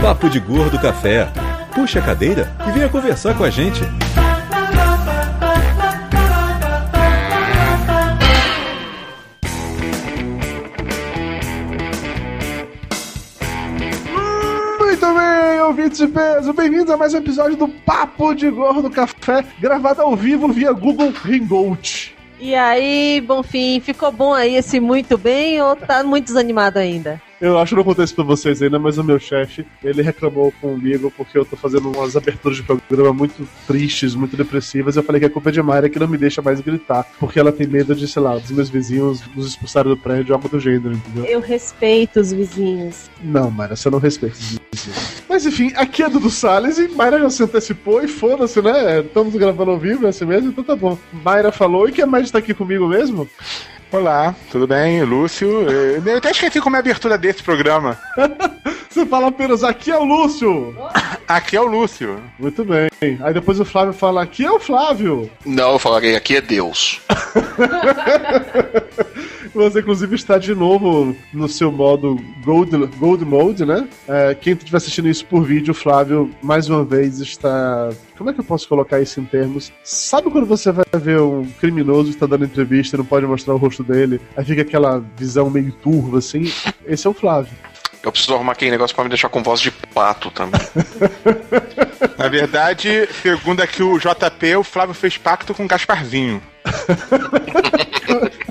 Papo de Gordo Café. Puxa a cadeira e venha conversar com a gente. Muito bem, ouvintes de peso, bem-vindos a mais um episódio do Papo de Gordo Café, gravado ao vivo via Google Hangout. E aí, Bonfim, ficou bom aí esse muito bem ou tá muito desanimado ainda? Eu acho que não acontece pra vocês ainda, mas o meu chefe, ele reclamou comigo porque eu tô fazendo umas aberturas de programa muito tristes, muito depressivas. Eu falei que a culpa é de Mayra que não me deixa mais gritar, porque ela tem medo de, sei lá, dos meus vizinhos nos expulsarem do prédio, algo do gênero, entendeu? Eu respeito os vizinhos. Não, Mayra, você não respeita os vizinhos. Mas enfim, aqui é Dudu Salles e Mayra já se antecipou e foda-se, né? Estamos gravando ao vivo, é assim mesmo? Então tá bom. Mayra falou e quem mais tá aqui comigo mesmo? Olá, tudo bem? Lúcio. Eu até esqueci como é a abertura desse programa. Você fala apenas, aqui é o Lúcio. Aqui é o Lúcio. Muito bem. Aí depois o Flávio fala, aqui é o Flávio. Não, eu falarei, aqui é Deus. Você, inclusive, está de novo no seu modo Gold, gold Mode, né? É, quem estiver assistindo isso por vídeo, o Flávio, mais uma vez, está. Como é que eu posso colocar isso em termos? Sabe quando você vai ver um criminoso que está dando entrevista e não pode mostrar o rosto dele? Aí fica aquela visão meio turva, assim? Esse é o Flávio. Eu preciso arrumar aquele negócio pra me deixar com voz de pato também. Na verdade, segundo aqui o JP, o Flávio fez pacto com o Gasparzinho.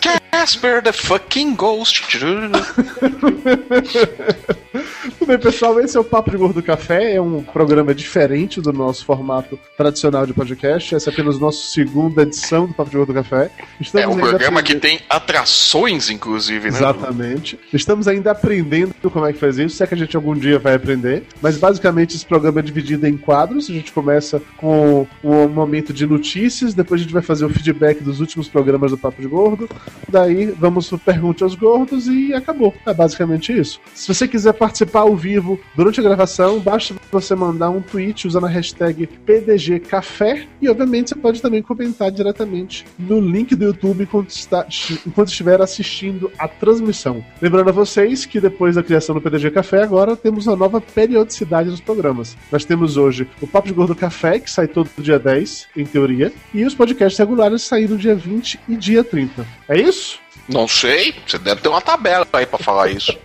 Casper the fucking ghost. Tudo bem, pessoal, esse é o Papo de Gordo Café, é um programa diferente do nosso formato tradicional de podcast. Essa é apenas a nossa segunda edição do Papo de Gordo Café. É um programa que aprendendo- tem atrações, inclusive, né? Exatamente. Estamos ainda aprendendo como é que faz isso, se é que a gente algum dia vai aprender. Mas basicamente esse programa é dividido em quadros. A gente começa com o momento de notícias, depois a gente vai fazer o feedback dos últimos programas do Papo de Gordo. Daí vamos Pergunte aos Gordos e acabou. É basicamente isso. Se você quiser participar ao vivo durante a gravação, basta você mandar um tweet usando a hashtag PDGCafé e obviamente você pode também comentar diretamente no link do YouTube enquanto, está, enquanto estiver assistindo a transmissão. Lembrando a vocês que depois da criação do PDG Café, agora temos uma nova periodicidade nos programas. Nós temos hoje o Papo de Gordo Café, que sai todo dia 10, em teoria, e os podcasts regulares saem no dia 20 e dia 30. É isso? Não sei, você deve ter uma tabela aí pra falar isso.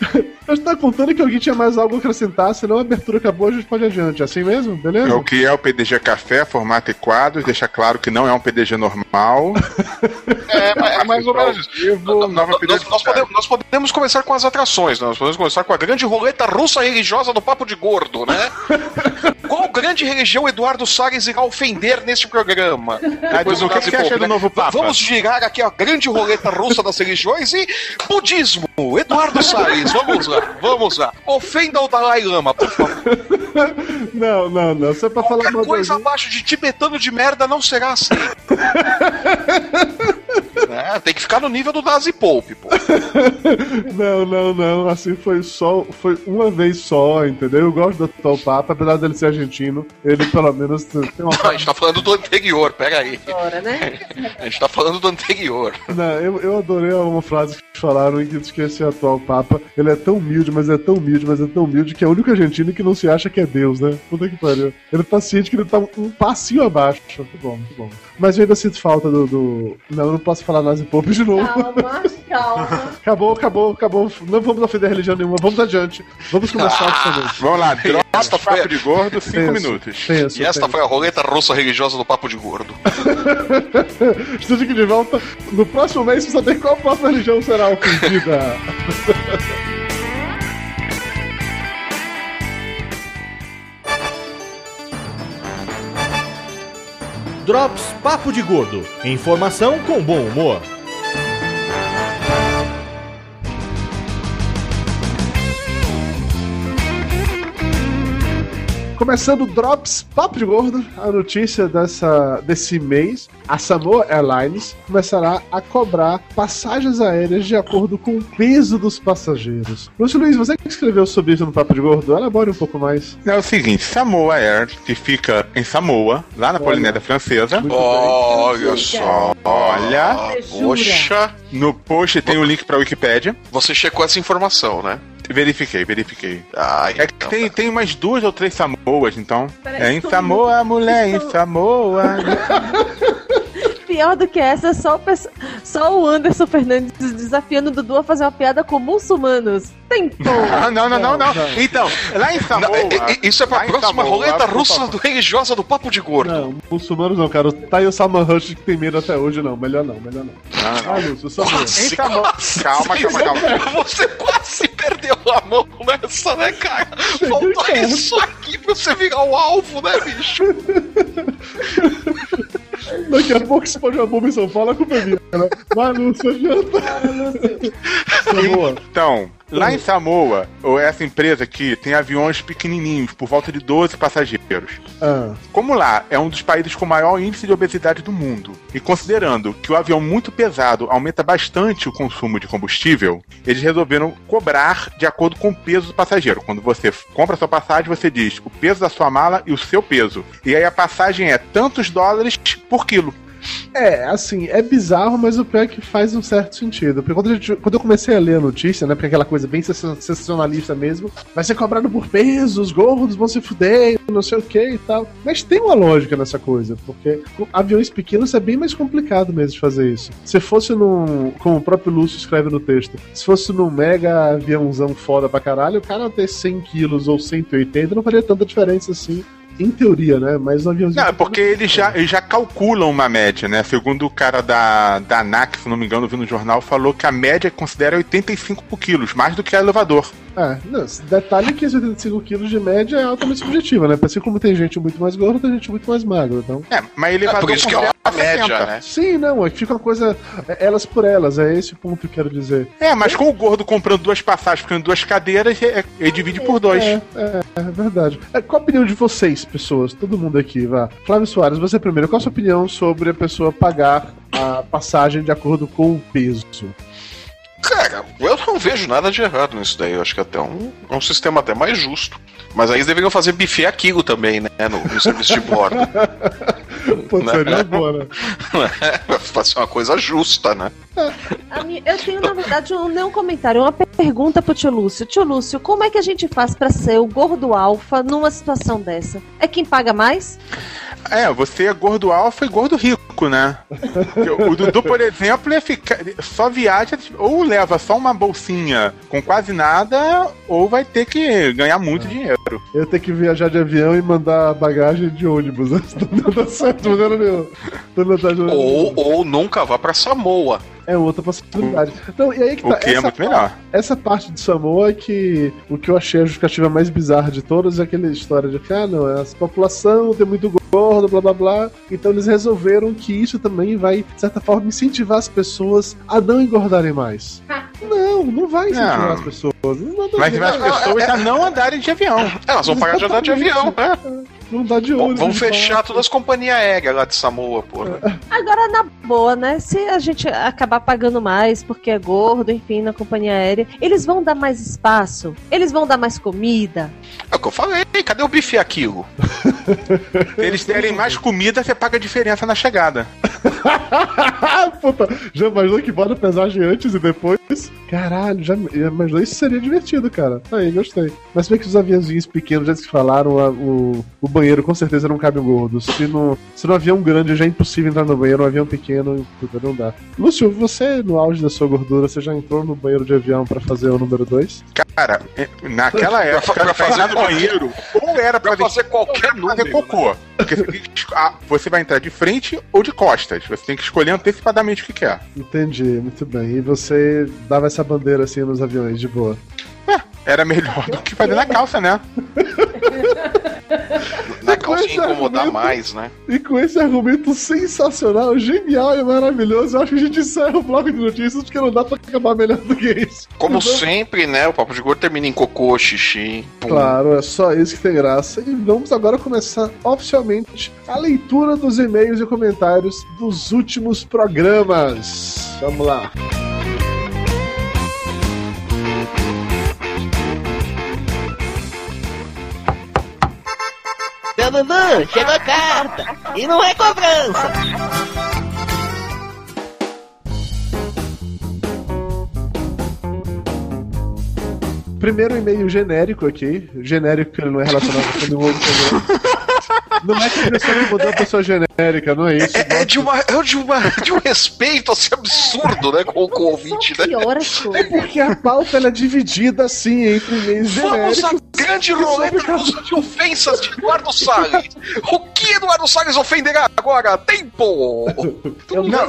Eu estava contando que alguém tinha mais algo a acrescentar, senão a abertura acabou, a gente pode ir adiante. Assim mesmo? Beleza? É o que é o PDG Café, formato e quadros, deixa claro que não é um PDG normal. É, é mais ou menos isso. Nova Nós, nós podemos, nós podemos começar com as atrações, né? nós podemos começar com a grande roleta russa religiosa do Papo de Gordo, né? Qual grande religião Eduardo Salles irá ofender neste programa? Depois o que que você acha do novo Papa? Vamos girar aqui a grande roleta russa das religiões e budismo. Eduardo Salles, vamos lá, vamos lá. Ofenda o Dalai Lama, por favor. Não, não, não. Só pra falar uma coisa coisa. abaixo de tibetano de merda não será assim. É, tem que ficar no nível do Nazi Pope, pô. Não, não, não. Assim foi só. Foi uma vez só, entendeu? Eu gosto do atual Papa, apesar dele ser argentino. Ele pelo menos tem uma. Não, a gente tá falando do anterior, pera aí. Agora, né? A gente tá falando do anterior. Não, eu, eu adorei uma frase que falaram em que que esse atual Papa ele é tão humilde, mas é tão humilde, mas é tão humilde que é o único argentino que não se acha que é Deus, né? Puta que pariu. Ele tá ciente que ele tá um, um passinho abaixo. Muito bom, muito bom. Mas eu ainda sinto falta do. do... Não, eu não posso falar Nazi Pope de novo. Calma, calma. Acabou, acabou, acabou. Não vamos ofender religião nenhuma, vamos adiante. Vamos começar justamente. Vamos lá, droga, Esta foi- papo de gordo, 5 Penso, minutos. Penso, E esta penso. foi a roleta russa religiosa do Papo de Gordo. Estamos aqui de volta no próximo mês pra saber qual próxima religião será ofendida. Drops Papo de Gordo. Informação com bom humor. Começando o Drops Papo de Gordo, a notícia dessa, desse mês, a Samoa Airlines começará a cobrar passagens aéreas de acordo com o peso dos passageiros. Lúcio Luiz, você que escreveu sobre isso no Papo de Gordo, elabore um pouco mais. É o seguinte, Samoa Air, que fica em Samoa, lá na Polinésia Francesa. Olha só. Olha? Poxa, no post tem o link pra Wikipédia. você checou essa informação, né? Verifiquei, verifiquei. Ah, É que então tem, tá. tem umas duas ou três Samoas, então. Peraí, É em Samoa, mulher, em Samoa. Pior do que essa, é só o, só o Anderson Fernandes desafiando o Dudu a fazer uma piada com muçulmanos. Tentou! Ah, não, não, não, não. Então, lá em Samoa. é- é- isso é pra lá próxima Samoa, roleta por russa do religiosa do Papo de Gordo. Não, muçulmanos não, cara. Tá aí o Salman Rushdie que tem medo até hoje, não. Melhor não, melhor não. Ah, não. Ah, Lúcio, só mesmo. Em Samoa. Calma, calma, calma. Você quase perdeu a mão nessa, né, cara? Faltou isso aqui pra você virar o alvo, né, bicho? Daqui a pouco se pode uma bomba em São Paulo, a culpa é minha, né? Vai, Lúcio, adianta. Então, lá em Samoa, ou essa empresa aqui tem aviões pequenininhos, por volta de 12 passageiros. Ah, Como lá é um dos países com maior índice de obesidade do mundo, e considerando que o avião muito pesado aumenta bastante o consumo de combustível, eles resolveram cobrar de acordo com o peso do passageiro. Quando você compra sua passagem, você diz o peso da sua mala e o seu peso. E aí a passagem é tantos dólares por quilo. É, assim, é bizarro, mas o pior é que faz um certo sentido. Porque quando, gente- quando eu comecei a ler a notícia, né, porque é aquela coisa bem sensa- sensacionalista mesmo, vai ser cobrado por peso, os gordos vão se fuder, não sei o que e tal. Mas tem uma lógica nessa coisa, porque aviões pequenos é bem mais complicado mesmo de fazer isso. Se fosse num, como o próprio Lúcio escreve no texto, se fosse num mega aviãozão foda pra caralho, o cara ter 100 quilos ou 180 não faria tanta diferença assim. Em teoria, né? Mas um aviãozinho. Não, é porque eles já, eles já calculam uma média, né? Segundo o cara da, da ANAC, se não me engano, vi no jornal, falou que a média considera 85 por quilos, mais do que a elevador. É, não, detalhe é que esses 85 quilos de média é altamente subjetiva, né? Assim como tem gente muito mais gorda, tem gente muito mais magra, então... É, mas É elevador por isso que é considera uma média, 60. né? Sim, não, é que fica uma coisa... é elas por elas, é esse o ponto que eu quero dizer. É, mas com o gordo comprando duas passagens, ficando duas cadeiras, é- é- ele divide por dois. É, é, é verdade. É, qual a opinião de vocês, pessoas? Todo mundo aqui, vá. Flávio Soares, você primeiro, qual a sua opinião sobre a pessoa pagar a passagem de acordo com o peso? Cara, eu não vejo nada de errado nisso daí. Eu acho que até um, é um sistema até mais justo. Mas aí eles deveriam fazer buffet aquilo também, né? No, no serviço de bordo. Pô, seria boa, né? Fazer uma coisa justa, né? Eu tenho, na verdade, um, não um comentário, uma pergunta pro tio Lúcio. Tio Lúcio, como é que a gente faz pra ser o gordo alfa numa situação dessa? É quem paga mais? É, você é gordo alfa e gordo rico, né? O Dudu, por exemplo, ia ficar, só viaja, ou leva só uma bolsinha com quase nada, ou vai ter que ganhar muito dinheiro. Eu tenho que viajar de avião e mandar bagagem de ônibus. Não dá certo, tarde- Ou, ou nunca vá pra Samoa. É outra possibilidade. Não, e aí que O tá. que é essa muito parte- melhor. Essa parte de Samoa é que o que eu achei a justificativa mais bizarra de todas é aquela história de que, ah, não, a população tem muito gordo, blá blá blá. Então eles resolveram que isso também vai, de certa forma, incentivar as pessoas a não engordarem mais. Não, não vai incentivar Não. as pessoas. Não vai as pessoas a não andarem de avião. Elas vão pagar de andar de avião, né? Não dá de Vão, ônibus. vão de fechar todas as companhias aéreas lá de Samoa, porra. Agora, na boa, né? Se a gente acabar pagando mais porque é gordo, enfim, na companhia aérea, eles vão dar mais espaço? Eles vão dar mais comida? É o que eu falei, cadê o buffet aquilo? Se eles derem mais comida, você paga a diferença na chegada. Puta, já imaginou que bota a pesagem antes e depois? Caralho, já já imaginou? Isso seria divertido, cara. Aí, gostei. Mas bem que os aviãozinhos pequenos, já que falaram, a- o, o banheiro com certeza não cabe um gordo. Se no, se no avião grande já é impossível entrar no banheiro, no avião pequeno, puta, não dá. Lúcio, você, no auge da sua gordura, você já entrou no banheiro de avião pra fazer o número 2? Cara, é, naquela época, pra pra fazer no banheiro, ou era pra, Pra fazer qualquer número. cocô. Porque ah, você vai entrar de frente ou de costas. Você tem que escolher antecipadamente o que quer. Entendi, muito bem. E você dava essa bandeira assim nos aviões, de boa. Era melhor do que fazer na calça, né? Na calça incomodar mais, né? E com esse argumento sensacional, genial e maravilhoso, eu acho que a gente encerra o bloco de notícias porque não dá pra acabar melhor do que isso. Como Então, sempre, né? O Papo de Gordo termina em cocô, xixi. pum. Claro, é só isso que tem graça. E vamos agora começar oficialmente a leitura dos e-mails e comentários dos últimos programas. Vamos lá. Dudu, chegou a carta! E não é cobrança! Primeiro e-mail genérico aqui. Genérico que ele não é relacionado com nenhum outro. Não é que a pessoa que mudou a pessoa genérica, não é isso. É, é de, uma, é de, uma, de um respeito assim, absurdo, né, com, com o ouvinte, Só né? piora as É porque a pauta ela é dividida assim entre e-mails genéricos. Grande roleta russa de ofensas de Eduardo Salles. O que Eduardo Salles ofenderá agora? Tempo! Não, não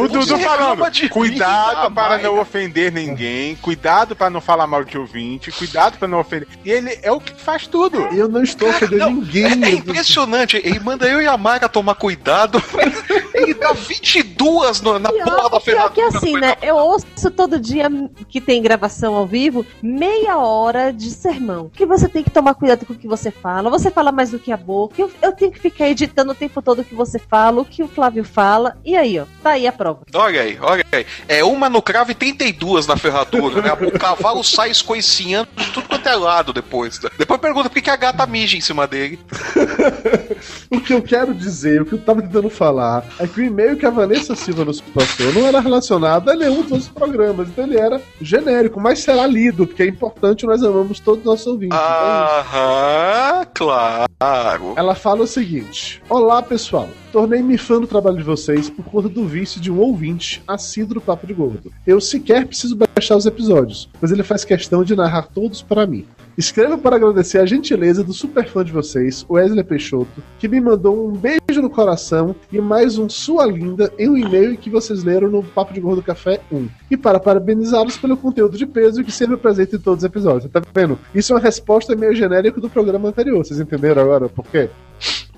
o, o Dudu falando, de mim, cuidado ah, para não ofender ninguém, cuidado para não falar mal de ouvinte, cuidado para não ofender. E ele é o que faz tudo. Eu não estou ofendendo Não, ninguém. É, é impressionante. Ele manda eu e a Mara tomar cuidado. Ele dá 22 no, na porra Pior, da pior ferradura. que assim, né? Eu ouço todo dia que tem gravação ao vivo, meia hora de sermão. Que você tem que tomar cuidado com o que você fala. Você fala mais do que a boca. Eu, eu tenho que ficar editando o tempo todo o que você fala, o que o Flávio fala. E aí, ó, tá aí a prova. Olha aí, olha aí. É uma no cravo e 32 na ferradura, né? O cavalo sai escoicinhando de tudo quanto é lado depois. né? Depois pergunta por que a gata mija em cima dele. O que eu quero dizer, o que eu tava tentando falar, é que o e-mail que a Vanessa Silva nos passou não era relacionado a nenhum dos outros programas, então ele era genérico, mas será lido, porque é importante, nós amamos todos os nossos ouvintes. Aham, claro. Ela fala o seguinte: Olá pessoal, tornei-me fã do trabalho de vocês por conta do vício de um ouvinte assíduo Papo de Gordo. Eu sequer preciso baixar os episódios, mas ele faz questão de narrar todos para mim. Escrevo para agradecer a gentileza do super fã de vocês, Wesley Peixoto, que me mandou um beijo no coração e mais um sua linda em um e-mail que vocês leram no Papo de Gordo Café 1. E para parabenizá-los pelo conteúdo de peso que sempre presente em todos os episódios. Tá vendo? Isso é uma resposta meio genérica do programa anterior. Vocês entenderam agora por quê?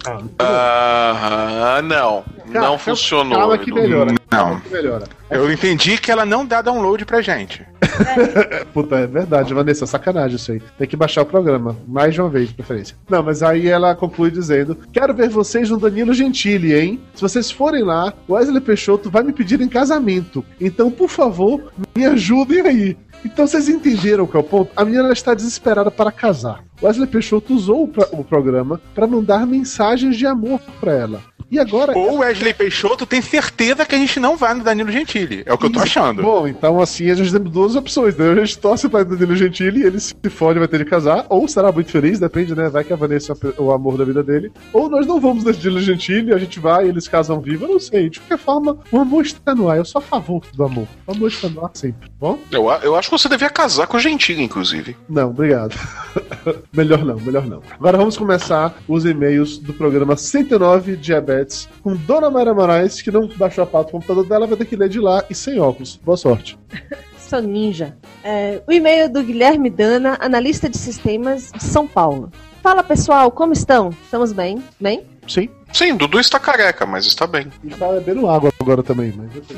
Ah, bom. Aham, não. Calma, não funcionou. Calma que melhora. Não. Melhora. Eu entendi que ela não dá download pra gente. Puta, é verdade, Vanessa, sacanagem isso aí. Tem que baixar o programa, mais de uma vez, de preferência. Não, mas aí ela conclui dizendo: Quero ver vocês no Danilo Gentili, hein? Se vocês forem lá, Wesley Peixoto vai me pedir em casamento. Então, por favor, me ajudem aí. Então vocês entenderam qual é o ponto? A menina está desesperada para casar. Wesley Peixoto usou o, pro- o programa para mandar mensagens de amor para ela. E agora. Ou Wesley Peixoto tem certeza que a gente não vai no Danilo Gentili. É o que eu tô achando. Bom, então assim a gente tem duas opções, né? A gente torce pra Danilo Gentili, ele se fode, vai ter de casar, ou será muito feliz, depende, né? Vai que a Vanessa é o amor da vida dele. Ou nós não vamos no Danilo Gentili, a gente vai, eles casam vivo, eu não sei. De qualquer forma, o amor está no ar, eu sou a favor do amor. O amor está no ar sempre, bom? Eu, eu acho você devia casar com o Gentili, inclusive. Não, obrigado. melhor não, melhor não. Agora vamos começar os e-mails do programa 109 Diabetes com Dona Mayra Moraes, que não baixou a pauta do computador dela, vai ter que ler de lá e sem óculos. Boa sorte. Sou ninja. É, o e-mail do Guilherme Dana, analista de sistemas de São Paulo. Fala pessoal, como estão? Estamos bem? Bem? Sim. Sim, Dudu está careca, mas está bem. E tá bebendo água agora também, mas ok.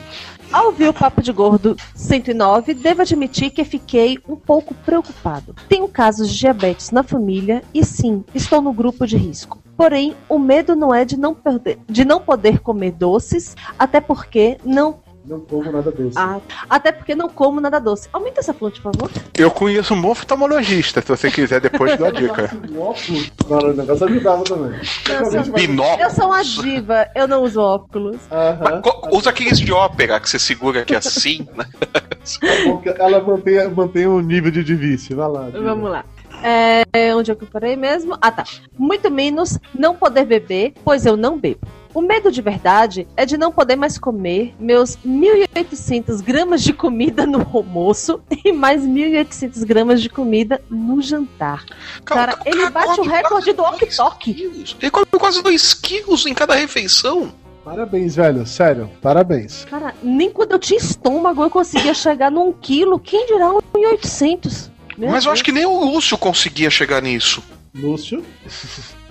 Ao ouvir o Papo de Gordo 109, devo admitir que fiquei um pouco preocupado. Tenho casos de diabetes na família e sim, estou no grupo de risco. Porém, o medo não é de não, perder- de não poder comer doces, até porque não, Não como nada doce. ah, até porque não como nada doce. Aumenta essa fonte, por favor. Eu conheço um bom oftalmologista, se você quiser depois dar a dica. Óculos, não, o negócio ajudava também. Eu sou, Binóculos. eu sou uma diva, eu não uso óculos. Aham. Co- Usa aqueles de ópera que você segura aqui assim, né? Ela mantém, mantém um nível de vício. Vai lá. diga. Vamos lá. É, onde é que eu parei mesmo? Ah, tá. Muito menos não poder beber, pois eu não bebo. O medo de verdade é de não poder mais comer meus 1.800 gramas de comida no almoço e mais 1.800 gramas de comida no jantar. Cara, ele bate o recorde do Ok. Ele come quase 2 quilos em cada refeição. Parabéns, velho. Sério, parabéns. Cara, nem quando eu tinha estômago eu conseguia chegar num quilo. Quem dirá um 1.800? Meu Mas eu acho Deus. que nem o Lúcio conseguia chegar nisso. Lúcio.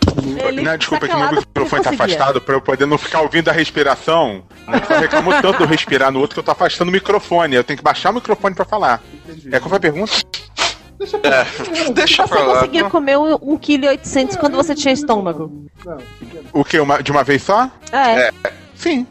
Ele Não, desculpa, é que meu microfone tá afastado pra eu poder não ficar ouvindo a respiração. Eu só reclamo tanto de eu respirar no outro que eu tô afastando o microfone. Eu tenho que baixar o microfone pra falar. É qual foi a pergunta? Deixa pra É, deixa Você pra lá. conseguia comer um 1,8 kg quando você tinha estômago. O que? de uma vez só? É. Sim.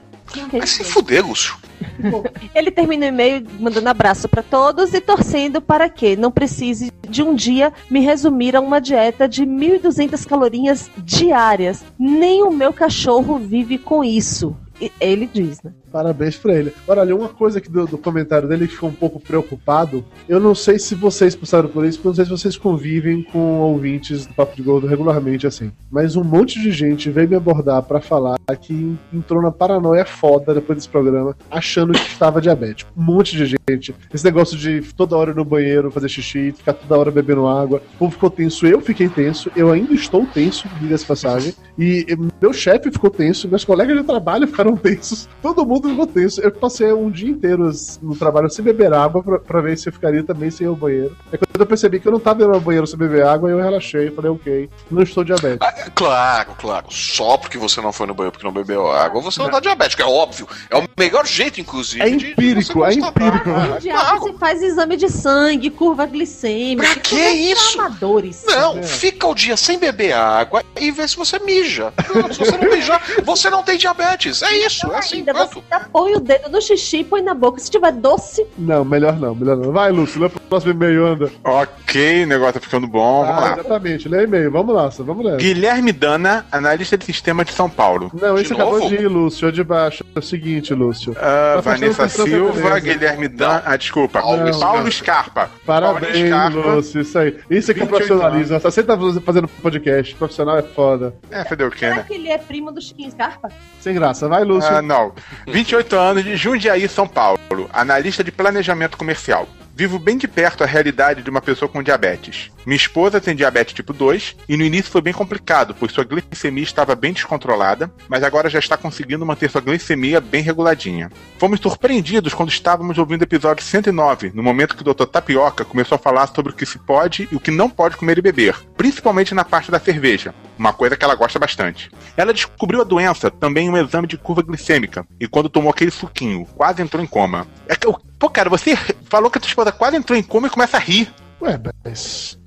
Mas se fuder, Lúcio. Ele termina o e-mail mandando abraço pra todos e torcendo para que não precise de um dia me resumir a uma dieta de 1.200 calorias diárias. Nem o meu cachorro vive com isso. Ele diz, né? Parabéns pra ele. Agora, olha, uma coisa aqui do, do comentário dele que ficou um pouco preocupado. Eu não sei se vocês passaram por isso, porque eu não sei se vocês convivem com ouvintes do Papo de Gordo regularmente assim. Mas um monte de gente veio me abordar pra falar que entrou na paranoia foda depois desse programa, achando que estava diabético. Um monte de gente. Esse negócio de toda hora ir no banheiro fazer xixi, ficar toda hora bebendo água. O povo ficou tenso, eu fiquei tenso, eu ainda estou tenso, diga-se passagem. E meu chefe ficou tenso, meus colegas de trabalho ficaram tensos, todo mundo tenso. Eu passei um dia inteiro no trabalho sem beber água pra, pra ver se eu ficaria também sem ir ao banheiro. É quando eu percebi que eu não tava indo ao banheiro sem beber água, eu relaxei, falei, ok, não estou diabético. Ah, claro, claro. Só porque você não foi no banheiro porque não bebeu água, você não tá diabético. É óbvio. É o melhor jeito, inclusive. É de- de empírico, você é empírico. Ah, claro. você faz exame de sangue, curva glicêmica. Pra que é isso? Amadores. Não, É. fica o dia sem beber água e vê se você mija. Não, se você não mijar, você não tem diabetes. É isso, é assim, Ainda pronto. Ainda põe o dedo no xixi e põe na boca. Se tiver doce, Não, melhor não, melhor não. Vai, Lúcio, lê pro próximo e-mail, anda. Ok, o negócio tá ficando bom. Vamos Ah, lá. exatamente, lê e-mail, vamos lá, vamos ler. Guilherme Dana, analista de sistema de São Paulo. Não, De esse acabou de ir, Lúcio, de baixo. É o seguinte, Lúcio. Tá prestando Vanessa Silva. Guilherme Dan. Ah, desculpa. Paulo Paulo, Scarpa. Scarpa. Parabéns, Paulo Scarpa. Lúcio, isso aí. Isso aqui é 28 profissionalismo. Você tá fazendo podcast, profissional é foda. É, fazer o quê, será né? que ele é primo do Chiquinho Scarpa? Sem graça, vai, Lúcio. Ah, não. 28 anos de Jundiaí, São Paulo. Analista de planejamento comercial. Vivo bem de perto a realidade de uma pessoa com diabetes. Minha esposa tem diabetes tipo 2 e no início foi bem complicado, pois sua glicemia estava bem descontrolada, mas agora já está conseguindo manter sua glicemia bem reguladinha. Fomos surpreendidos quando estávamos ouvindo o episódio 109, no momento que o Dr. Tapioca começou a falar sobre o que se pode e o que não pode comer e beber, principalmente na parte da cerveja, uma coisa que ela gosta bastante. Ela descobriu a doença também em um exame de curva glicêmica, e quando tomou aquele suquinho, quase entrou em coma. É que eu- Pô, cara, você falou que a tua esposa quase entrou em coma e começa a rir. Ué, mas.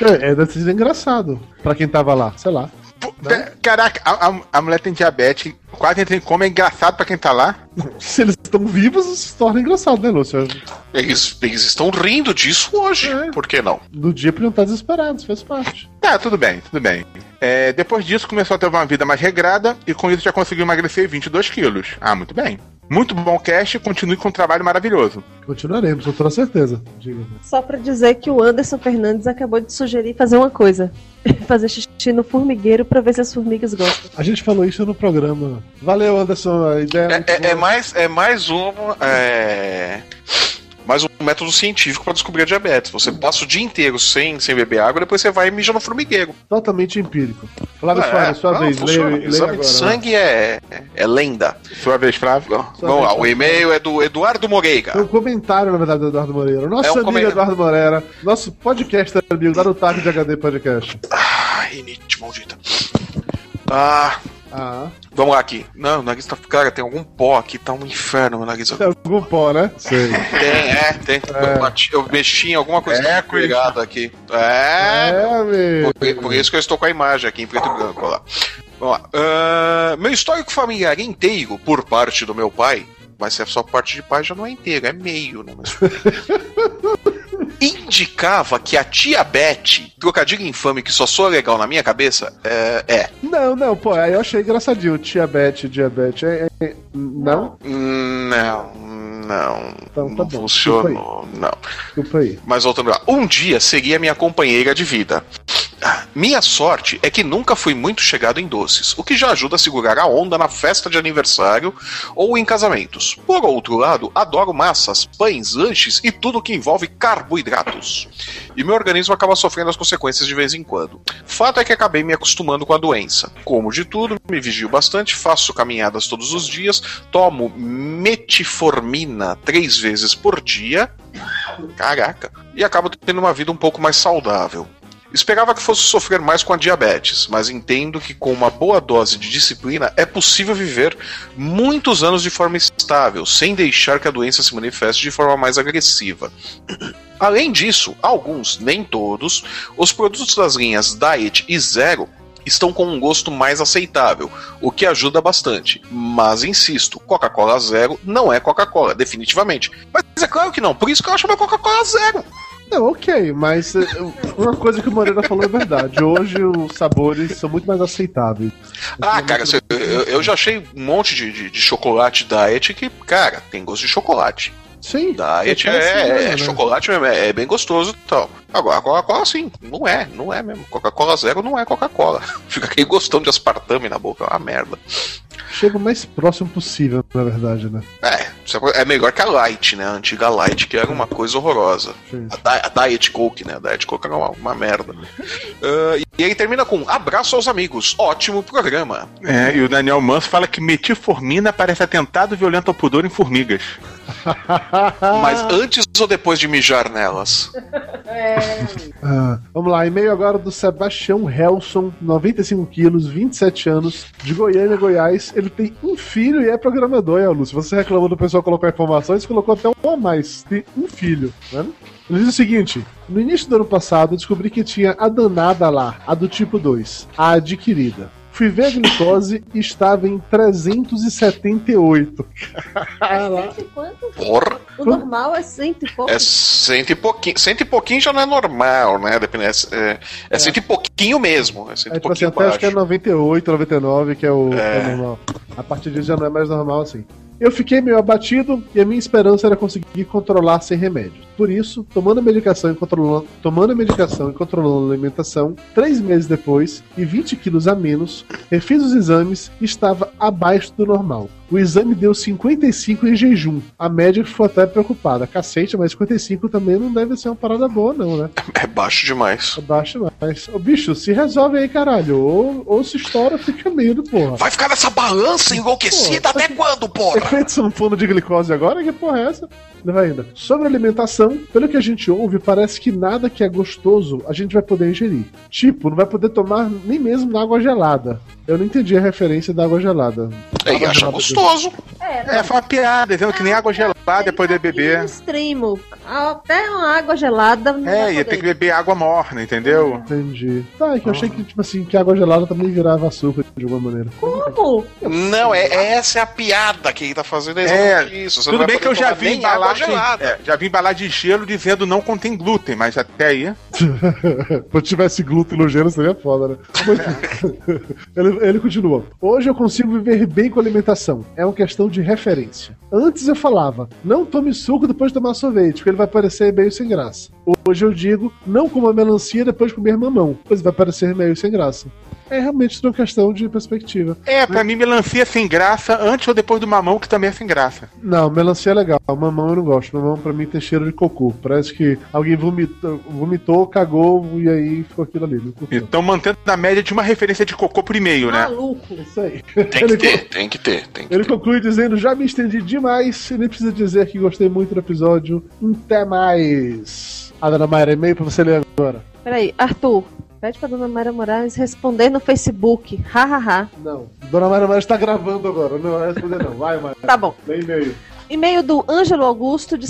É, deve ser engraçado. Pra quem tava lá, sei lá. Pô, é, Caraca, a, a- a mulher tem diabetes, quase entra em coma, é engraçado pra quem tá lá. Se eles estão vivos, se torna engraçado, né, Lúcio? Eles, eles estão rindo disso hoje. É. Por que não? No dia podiam estar desesperados, faz parte. Tá, tudo bem, tudo bem. É, depois disso, começou a ter uma vida mais regrada e com isso já conseguiu emagrecer 22 quilos. Ah, muito bem. Muito bom cast e continue com um trabalho maravilhoso. Continuaremos, com toda certeza. Diga. Só pra dizer que o Anderson Fernandes acabou de sugerir fazer uma coisa. Fazer xixi no formigueiro pra ver se as formigas gostam. A gente falou isso no programa. Valeu, Anderson. A ideia é, É, é- é mais, é mais um. É... Mais um método científico para descobrir a diabetes. Você passa o dia inteiro sem, sem beber água, depois você vai e mija no formigueiro. totalmente empírico. Flávio É, Soares, sua não, vez. funciona. Leia, leia Exame agora. de sangue é, é lenda. Sua vez, Flávio. Vamos lá, o e-mail é do Eduardo Moreira. É um comentário, na verdade, do Eduardo Moreira. Nosso É um amigo comentário. Eduardo Moreira, nosso podcast amigo lá do Tarde de HD Podcast. Ah, rinite maldita. Ah, Ah, vamos lá aqui. Não, o nariz tá. Cara, tem algum pó aqui, tá um inferno meu nariz. tem algum pó, né? Sei. Tem, é, tem. Eu, bati- eu mexi em alguma coisa É, que ligado aqui. É. É, amigo. Por, por isso que eu estou com a imagem aqui em preto e branco. Lá. Vamos lá. Ah, meu histórico familiar inteiro, por parte do meu pai, mas se é só parte de pai, já não é inteiro, é meio, né? Mas... Indicava que a tia Beth, trocadilho infame que só soa legal na minha cabeça, é. é. Não, não, pô, aí eu achei engraçadinho. Diabetes, diabetes. É, é- não? Não, não. Então tá não bom, funcionou, não. Desculpa aí. Mas voltando lá. Um dia seria minha companheira de vida. Minha sorte é que nunca fui muito chegado em doces, o que já ajuda a segurar a onda na festa de aniversário ou em casamentos. Por outro lado, adoro massas, pães, lanches e tudo que envolve carboidratos. E meu organismo acaba sofrendo as consequências de vez em quando. Fato é que acabei me acostumando com a doença. Como de tudo, me vigio bastante, faço caminhadas todos os dias, tomo metformina três vezes por dia. Caraca. E acabo tendo uma vida um pouco mais saudável. Esperava que fosse sofrer mais com a diabetes, mas entendo que com uma boa dose de disciplina é possível viver muitos anos de forma estável, sem deixar que a doença se manifeste de forma mais agressiva. Além disso, alguns, nem todos, os produtos das linhas Diet e Zero estão com um gosto mais aceitável, o que ajuda bastante. Mas insisto, Coca-Cola Zero não é Coca-Cola, definitivamente. Mas é claro que não, por isso que eu chamo Coca-Cola Zero. Não, ok, mas eh, uma coisa que o Moreira falou é verdade. Hoje os sabores são muito mais aceitáveis. Ah, cara, eu, eu já achei um monte de, de, de chocolate diet que, cara, tem gosto de chocolate. Sim. Diet É é, assim é, mesmo, né? chocolate mesmo, é, é bem gostoso e tal. Agora, a Coca-Cola, sim, não é, não é mesmo. Coca-Cola zero não é Coca-Cola. Fica aquele gostão de aspartame na boca, é uma merda. Chega o mais próximo possível, na verdade, né? É, é melhor que a Light, né? A antiga Light, que era uma coisa horrorosa. A, Di- a Diet Coke, né? A Diet Coke era uma, uma merda. Ah, e aí termina com abraço aos amigos. Ótimo programa. É, e o Daniel Manso fala que metilformina parece atentado violento ao pudor em formigas. Mas antes ou depois de mijar nelas? Ah, vamos lá, e-mail agora do Sebastião Helson, 95 quilos, 27 anos, de Goiânia, Goiás. Ele tem um filho e é programador, é, Lúcio? Você reclamou do pessoal colocar informações, colocou até um a mais. Tem um filho, né? Ele diz o seguinte: no início do ano passado, eu descobri que tinha a danada lá, a do tipo 2, a adquirida. Fui ver a glicose e estava em 378. Caraca. Cento e quanto? Porra, O normal é cento e pouco. é cento e pouquinho. Cento e pouquinho já não é normal, né? Dependendo, é, é, cento e pouquinho mesmo. É cento É, e tipo assim, pouquinho até acho que é baixo. 98, 99, que é o, que é É. o normal. A partir disso já não é mais normal assim. Eu fiquei meio abatido e a minha esperança era conseguir controlar sem remédios. Por isso, tomando a medicação e controlando, tomando a medicação e controlando a alimentação, três meses depois e 20 quilos a menos, refiz os exames e estava abaixo do normal. O exame deu 55 em jejum. A médica ficou até preocupada. Cacete, mas 55 também não deve ser uma parada boa, não, né? É baixo demais. Abaixo mais. Ô bicho, se resolve aí, caralho. Ou, ou se estoura, fica medo, porra. Vai ficar nessa balança enlouquecida até quando, porra? Efeito sanfona de glicose agora? Que porra é essa? Vai ainda. Sobre alimentação, pelo que a gente ouve, parece que nada que é gostoso a gente vai poder ingerir. Tipo, não vai poder tomar nem mesmo na água gelada. Eu não entendi a referência da água gelada. Água acha gelada- gostoso. É, foi uma piada, dizendo que nem água gelada é poder No beber. extremo. Até uma água gelada. não É, ia poder. ter que beber água morna, entendeu? Entendi. Tá, é que eu achei que, tipo assim, que água gelada também virava açúcar de alguma maneira. Como? Não, é, essa é a piada que ele tá fazendo. É exatamente isso. Você Tudo bem que eu já vi embalagem, é, já vi embalagem de gelo dizendo não contém glúten, mas até aí. Se tivesse glúten no gelo, seria foda, né? Mas- ele, ele continua. Hoje eu consigo viver bem com alimentação. É uma questão de referência. Antes eu falava, não tome suco depois de tomar sorvete, porque ele vai parecer meio sem graça. Hoje eu digo, não coma melancia depois de comer mamão, pois vai parecer meio sem graça. É realmente uma questão de perspectiva. É, pra mim melancia é sem graça antes ou depois do mamão, que também é sem graça. Não, melancia é legal. Mamão eu não gosto. Mamão pra mim tem cheiro de cocô. Parece que alguém vomitou, vomitou cagou e aí ficou aquilo ali. Então mantendo na média de uma referência de cocô por e-mail, né? Maluco. Isso aí. Tem que Ele- ter, tem que ter, tem que Ele ter. conclui dizendo: Já me estendi demais e nem precisa dizer que gostei muito do episódio. Até mais. A dona Mayra, e-mail pra você ler agora. Peraí, Arthur. Pede pra dona Mayra Moraes responder no Facebook. Hahaha. Não. Dona Mayra Moraes está gravando agora. Não vai responder, não. Vai, Mayra. Tá bom. Lê e-mail. E-mail do Ângelo Augusto de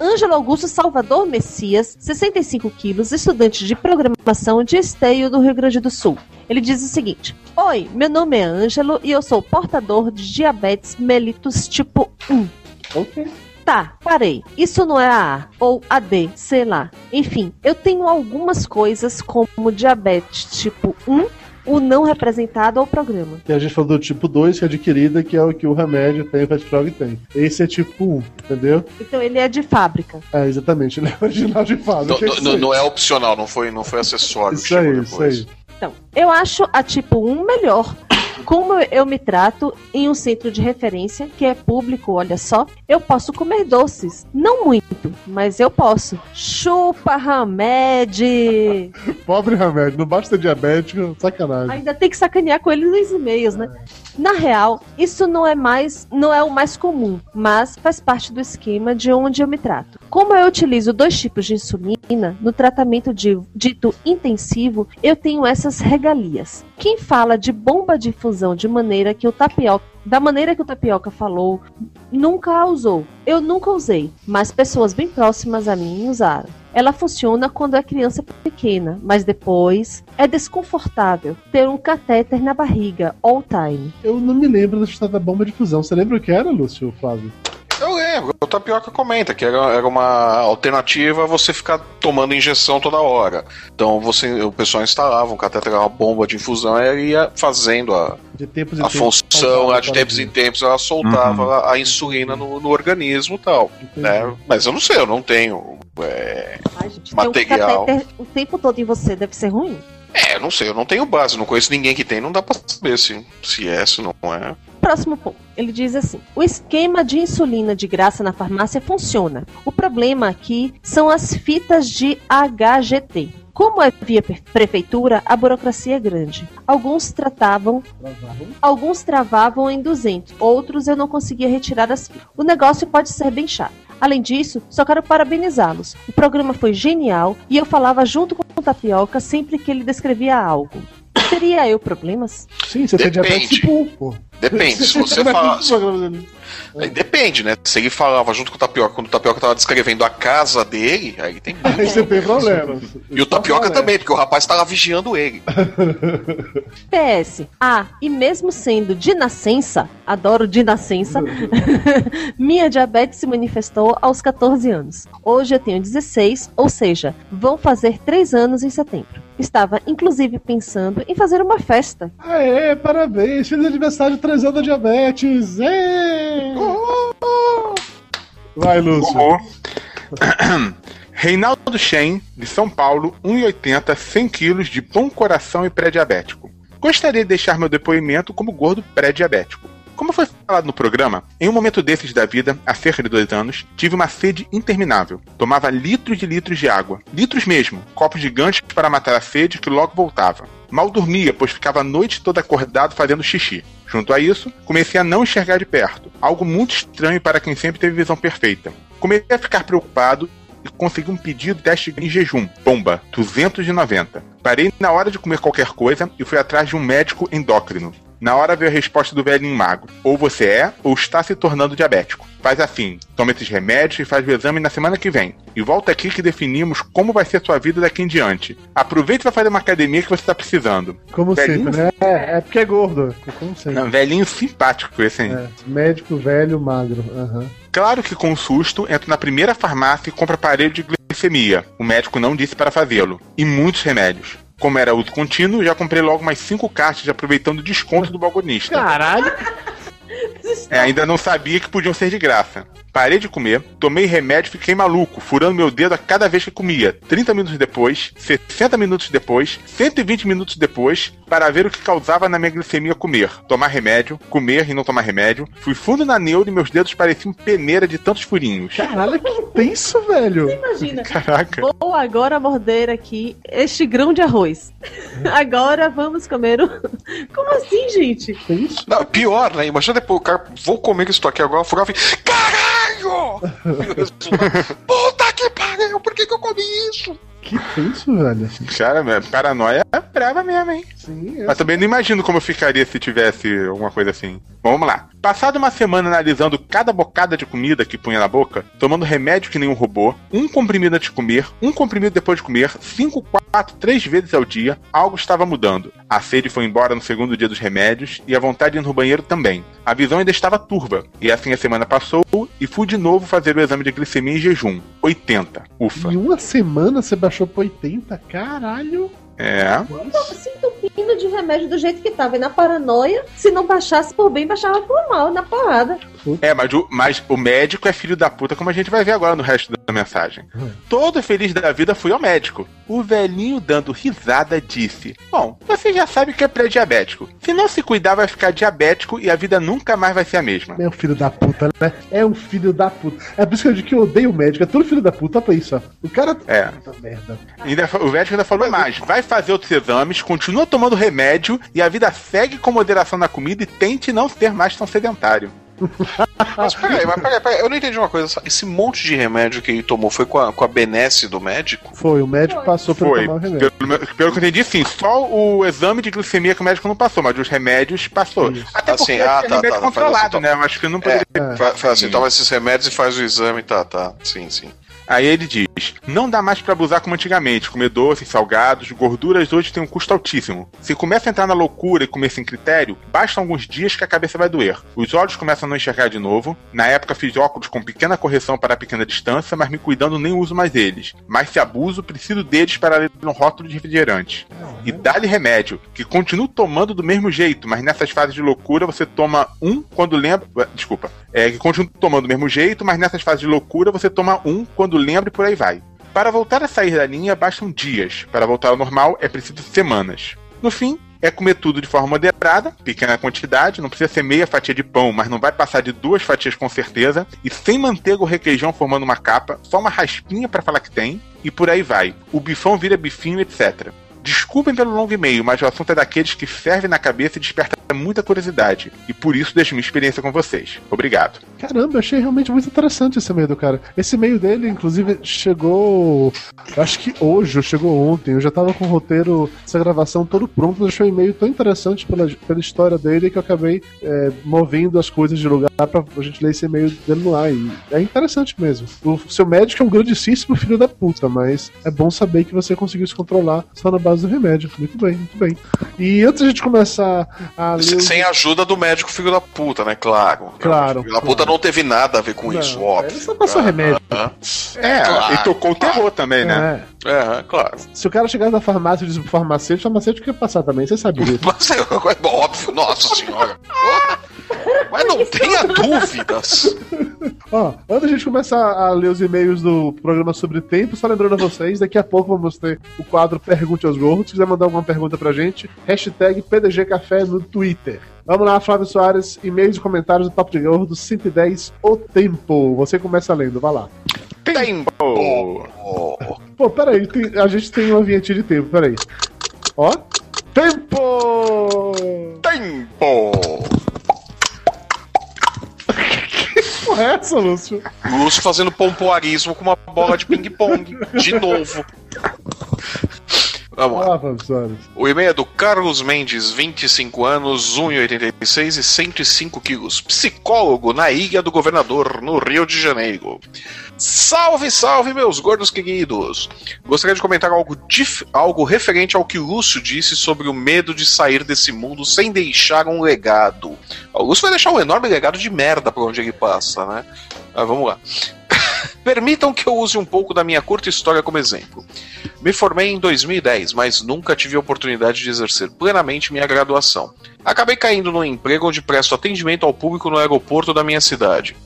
Ângelo Augusto Salvador Messias, 65 quilos, estudante de programação de Esteio do Rio Grande do Sul. Ele diz o seguinte: Oi, meu nome é Ângelo e eu sou portador de diabetes mellitus tipo 1. Ok. Tá, parei. Isso não é a A ou a D, sei lá. Enfim, eu tenho algumas coisas como diabetes tipo 1, o não representado ao programa. E a gente falou do tipo 2, que é adquirida, que é o que o remédio tem, o Pet Frog tem. Esse é tipo 1, entendeu? Então ele é de fábrica. É, exatamente. Ele é original de fábrica. é não- isso não- não é opcional, não foi, não foi acessório. Isso aí, isso depois. aí. Então, eu acho a tipo 1 melhor. Como eu me trato em um centro de referência, que é público, olha só, eu posso comer doces. Não muito, mas eu posso. Chupa, Hamed! Pobre remédio, não basta diabético, sacanagem. Ainda tem que sacanear com ele nos e-mails, né? Na real, isso não é mais, não é o mais comum, mas faz parte do esquema de onde eu me trato. Como eu utilizo dois tipos de insulina no tratamento de- dito intensivo, eu tenho essas regalias. Quem fala de bomba de infusão de maneira que o tapioca, da maneira que o tapioca falou, nunca a usou. Eu nunca usei, mas pessoas bem próximas a mim usaram. Ela funciona quando é criança pequena, mas depois é desconfortável ter um catéter na barriga all time. Eu não me lembro da bomba de fusão. Você lembra o que era, Lúcio Flávio? Eu É, o Tapioca comenta que era, era uma alternativa a você ficar tomando injeção toda hora. Então você, o pessoal instalava um cateter, uma bomba de infusão, e ia fazendo a, De tempos em a tempos, função, lá de tempos em tempos, ela soltava a insulina no, no organismo e tal. Entendi. Né? Mas eu não sei, eu não tenho. é, Ai, gente, Material. Ter um catéter o tempo todo em você deve ser ruim. É, eu não sei, eu não tenho base, não conheço ninguém que tem, não dá pra saber se, se é, se não é. Próximo ponto. Ele diz assim: o esquema de insulina de graça na farmácia funciona. O problema aqui são as fitas de HGT. Como é via pre- prefeitura, a burocracia é grande. Alguns tratavam, alguns travavam em 200, outros eu não conseguia retirar as fitas. O negócio pode ser bem chato. Além disso, só quero parabenizá-los. O programa foi genial e eu falava junto com o Tapioca sempre que ele descrevia algo. Teria eu problemas? Sim, você tem Depende. diabetes tipo 1, pô. Depende, se você dele. Aí Depende, né? Se ele falava junto com o Tapioca, quando o Tapioca tava descrevendo a casa dele, aí tem. Aí você tem problema. E o Tapioca também, porque o rapaz tava vigiando ele. PS. Ah, e mesmo sendo de nascença, adoro de nascença, minha diabetes se manifestou aos 14 anos. Hoje eu tenho 16, ou seja, vão fazer 3 anos em setembro. Estava inclusive pensando em fazer uma festa. Aê, parabéns. Feliz aniversário, 3 anos de diabetes. Ê! Vai, Lúcio. Uhum. Reinaldo Shen, de São Paulo, 1,80, 100 quilos, de bom coração e pré-diabético. Gostaria de deixar meu depoimento como gordo pré-diabético. Como foi falado no programa, em um momento desses da vida, há cerca de dois anos, tive uma sede interminável. Tomava litros de litros de água. Litros mesmo, copos gigantes para matar a sede que logo voltava. Mal dormia, pois ficava a noite toda acordado fazendo xixi. Junto a isso, comecei a não enxergar de perto, algo muito estranho para quem sempre teve visão perfeita. Comecei a ficar preocupado e consegui um pedido teste em jejum. Bomba, 290. Parei na hora de comer qualquer coisa e fui atrás de um médico endócrino. Na hora veio a resposta do velhinho magro. Ou você é, ou está se tornando diabético. Faz assim, toma esses remédios e faz o exame na semana que vem. E volta aqui que definimos como vai ser sua vida daqui em diante. Aproveita e vai fazer uma academia que você está precisando. Como Velhinho? sempre, né? É, é porque é gordo. Como sempre. Não, velhinho simpático esse aí. É, médico velho, magro. Aham. Claro que com susto, entro na primeira farmácia e compro aparelho de glicemia. O médico não disse para fazê-lo. E muitos remédios. Como era uso contínuo, já comprei logo mais cinco caixas, aproveitando o desconto do balconista. Caralho! É, ainda não sabia que podiam ser de graça. Parei de comer, tomei remédio e fiquei maluco, furando meu dedo a cada vez que comia. 30 minutos depois, 60 minutos depois, 120 minutos depois, para ver o que causava na minha glicemia comer. Tomar remédio, comer e não tomar remédio. Fui fundo na neura e meus dedos pareciam peneira de tantos furinhos. Caralho, que tenso, velho! Imagina. Caraca. Vou agora morder aqui este grão de arroz. Agora vamos comer o. Como assim, gente? Não, pior, né? Imagina depois o cara, vou comer isso aqui agora, furava e. Caralho! Puta que pariu, por que, que eu comi isso? Que tenso, velho. Cara, minha paranoia é brava mesmo, hein? Sim, eu Mas também não imagino como eu ficaria se tivesse alguma coisa assim. Bom, vamos lá. Passado uma semana analisando cada bocada de comida que punha na boca, tomando remédio que nem um robô, um comprimido antes de comer, um comprimido depois de comer, cinco, quatro, três vezes ao dia, algo estava mudando. A sede foi embora no segundo dia dos remédios e a vontade de ir no banheiro também. A visão ainda estava turva. E assim a semana passou e fui de novo fazer o exame de glicemia em jejum. 80. Ufa. Em uma semana você baixou pra 80? Caralho! É. Se entupindo de remédio do jeito que tava. E na paranoia, se não baixasse por bem, baixava por mal, na porrada. É, mas o, mas o médico é filho da puta, como a gente vai ver agora no resto da mensagem. Todo feliz da vida fui ao médico. O velhinho, dando risada, disse: Bom, você já sabe que é pré-diabético. Se não se cuidar, vai ficar diabético e a vida nunca mais vai ser a mesma. É um filho da puta, né? É um filho da puta. É por isso que eu digo que eu odeio o médico. É tudo filho da puta, pra isso, ó. O cara. É. Puta merda. Ainda, o médico ainda falou mais: vai fazer outros exames, continua tomando remédio e a vida segue com moderação na comida e tente não ser mais tão sedentário. Mas peraí, mas peraí, peraí, eu não entendi uma coisa. Esse monte de remédio que ele tomou foi com a, com a benesse do médico? Foi, o médico passou pra Foi. tomar o remédio. Pelo, pelo que eu entendi, sim. Só o exame de glicemia que o médico não passou, mas os remédios passou. Isso. Até porque Assim, é ah, tá, remédio tá, controlado, faz né? Eu acho que não poderia. É. fa- faz assim, toma esses remédios e faz o exame, tá, tá. Sim, sim. Aí ele diz: Não dá mais pra abusar como antigamente, comer doces, salgados, gorduras hoje tem um custo altíssimo. Se começa a entrar na loucura e comer sem critério, bastam alguns dias que a cabeça vai doer. Os olhos começam a não enxergar de novo. Na época fiz óculos com pequena correção para pequena distância, mas me cuidando nem uso mais eles. Mas se abuso, preciso deles para ler no rótulo de refrigerante. E dá-lhe remédio, que continuo tomando do mesmo jeito, mas nessas fases de loucura você toma um quando lembra. Desculpa. É que continuo tomando do mesmo jeito, mas nessas fases de loucura você toma um quando lembra e por aí vai. Para voltar a sair da linha, bastam dias. Para voltar ao normal, é preciso semanas. No fim, é comer tudo de forma moderada, pequena quantidade, não precisa ser meia fatia de pão, mas não vai passar de duas fatias com certeza, e sem manteiga ou requeijão formando uma capa, só uma raspinha para falar que tem, e por aí vai. O bifão vira bifinho, etc. Desculpem pelo longo e-mail, mas o assunto é daqueles que ferve na cabeça e desperta muita curiosidade. E por isso deixo minha experiência com vocês. Obrigado. Caramba, achei realmente muito interessante esse e-mail do cara. Esse e-mail dele, inclusive, chegou. Acho que hoje, ou chegou ontem. Eu já tava com o roteiro dessa gravação todo pronto, mas achei o e-mail tão interessante pela, pela história dele que eu acabei é, movendo as coisas de lugar pra gente ler esse e-mail dele no ar. E é interessante mesmo. O seu médico é um grandíssimo filho da puta, mas é bom saber que você conseguiu se controlar só na base do remédio. Muito bem, muito bem. E antes da gente começar a ler. Sem a ajuda do médico filho da puta, né? Claro. Claro, O filho da puta claro. não teve nada a ver com Não, isso, óbvio. Ele só passou remédio. É, Claro, e tocou o terror também, né? É. É, claro. Se o cara chegasse na farmácia e disse pro farmacêutico, o farmacêutico ia passar também, você disso. Mas é óbvio, nossa senhora. Mas não tenha dúvidas. Ó, antes da gente começar a ler os e-mails do programa sobre tempo, só lembrando a vocês, daqui a pouco vamos ter o quadro Pergunte aos Gordos. Se quiser mandar alguma pergunta pra gente, hashtag PDG Café no Twitter. Vamos lá, Flávio Soares, e-mails e comentários do Papo de Gordo 110, O Tempo. Você começa lendo, vai lá. Tempo. Pô, peraí, tem- a gente tem uma vinhetinha de tempo, peraí. Ó. Tempo! Tempo. Porra, é essa, Lúcio? Lúcio fazendo pompoarismo com uma bola de ping-pong. De novo. Vamos lá. Ah. O e-mail é do Carlos Mendes, 25 anos, 1,86 e 105 quilos. Psicólogo na Ilha do Governador, no Rio de Janeiro. Salve, salve, meus gordos queridos! Gostaria de comentar algo, algo referente ao que Lúcio disse sobre o medo de sair desse mundo sem deixar um legado. O Lúcio vai deixar um enorme legado de merda por onde ele passa, né? Mas vamos lá. Permitam que eu use um pouco da minha curta história como exemplo. Me formei em 2010, mas nunca tive a oportunidade de exercer plenamente minha graduação. Acabei caindo num emprego onde presto atendimento ao público no aeroporto da minha cidade.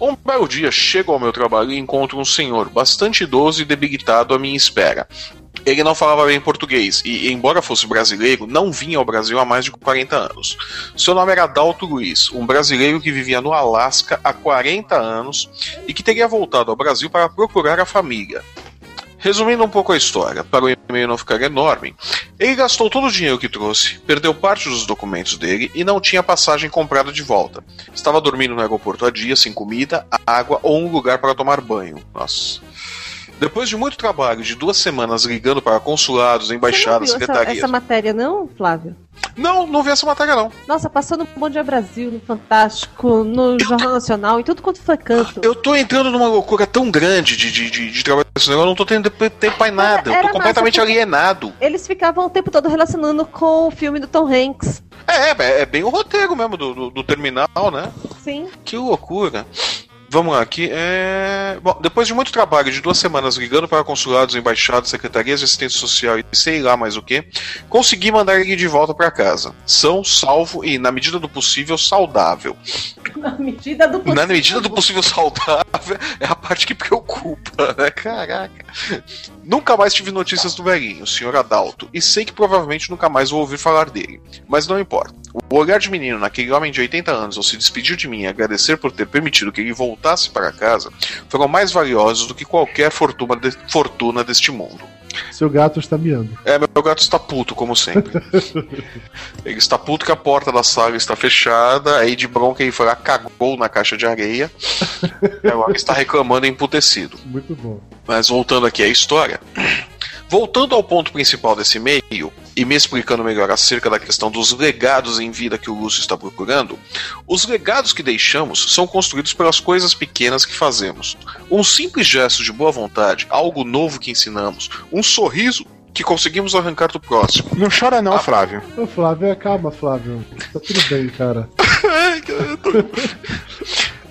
Um belo dia chego ao meu trabalho e encontro um senhor bastante idoso e debilitado à minha espera. Ele não falava bem português e, embora fosse brasileiro, não vinha ao Brasil há mais de 40 anos. Seu nome era Dalto Luiz, um brasileiro que vivia no Alasca há 40 anos e que teria voltado ao Brasil para procurar a família. Resumindo um pouco a história, para o e-mail não ficar enorme, ele gastou todo o dinheiro que trouxe, perdeu parte dos documentos dele e não tinha passagem comprada de volta. Estava dormindo no aeroporto há dias sem comida, água ou um lugar para tomar banho. Nossa. Depois de muito trabalho, de duas semanas ligando para consulados, embaixadas, Você não viu essa, secretarias. essa matéria, não, Flávio? Não, não vi essa matéria não. Nossa, passou no Bom Dia Brasil, no Fantástico, no Jornal Nacional, em tudo quanto foi canto. Eu tô entrando numa loucura tão grande de, de, de, de trabalho negócio, eu não tô tendo tempo pra nada. Eu Era tô completamente massa, alienado. Eles ficavam o tempo todo relacionando com o filme do Tom Hanks. É, é, é bem o roteiro mesmo do, do, do terminal, né? Sim. Que loucura. Vamos lá, aqui é. Bom, depois de muito trabalho, de duas semanas ligando para consulados, embaixadas, secretarias de assistência social e sei lá mais o que, consegui mandar ele de volta para casa. São, salvo e, na medida do possível, saudável. Na medida do possível. Na medida do possível saudável é a parte que preocupa, né? Caraca. Nunca mais tive notícias do velhinho, o senhor Adalto, e sei que provavelmente nunca mais vou ouvir falar dele. Mas não importa. O olhar de menino naquele homem de 80 anos ao se despedir de mim e agradecer por ter permitido que ele voltasse para casa foram mais valiosos do que qualquer fortuna, de- fortuna deste mundo. Seu gato está miando. É, meu gato está puto, como sempre. ele está puto que a porta da sala está fechada, aí de bronca ele foi lá, cagou na caixa de areia, agora está reclamando emputecido. Muito bom. Mas voltando aqui à história. Voltando ao ponto principal desse e-mail, e me explicando melhor acerca da questão dos legados em vida que o Lúcio está procurando, os legados que deixamos são construídos pelas coisas pequenas que fazemos. Um simples gesto de boa vontade, algo novo que ensinamos, um sorriso que conseguimos arrancar do próximo. Não chora não, Flávio. Ô, Flávio, calma, Flávio. Tá tudo bem, cara.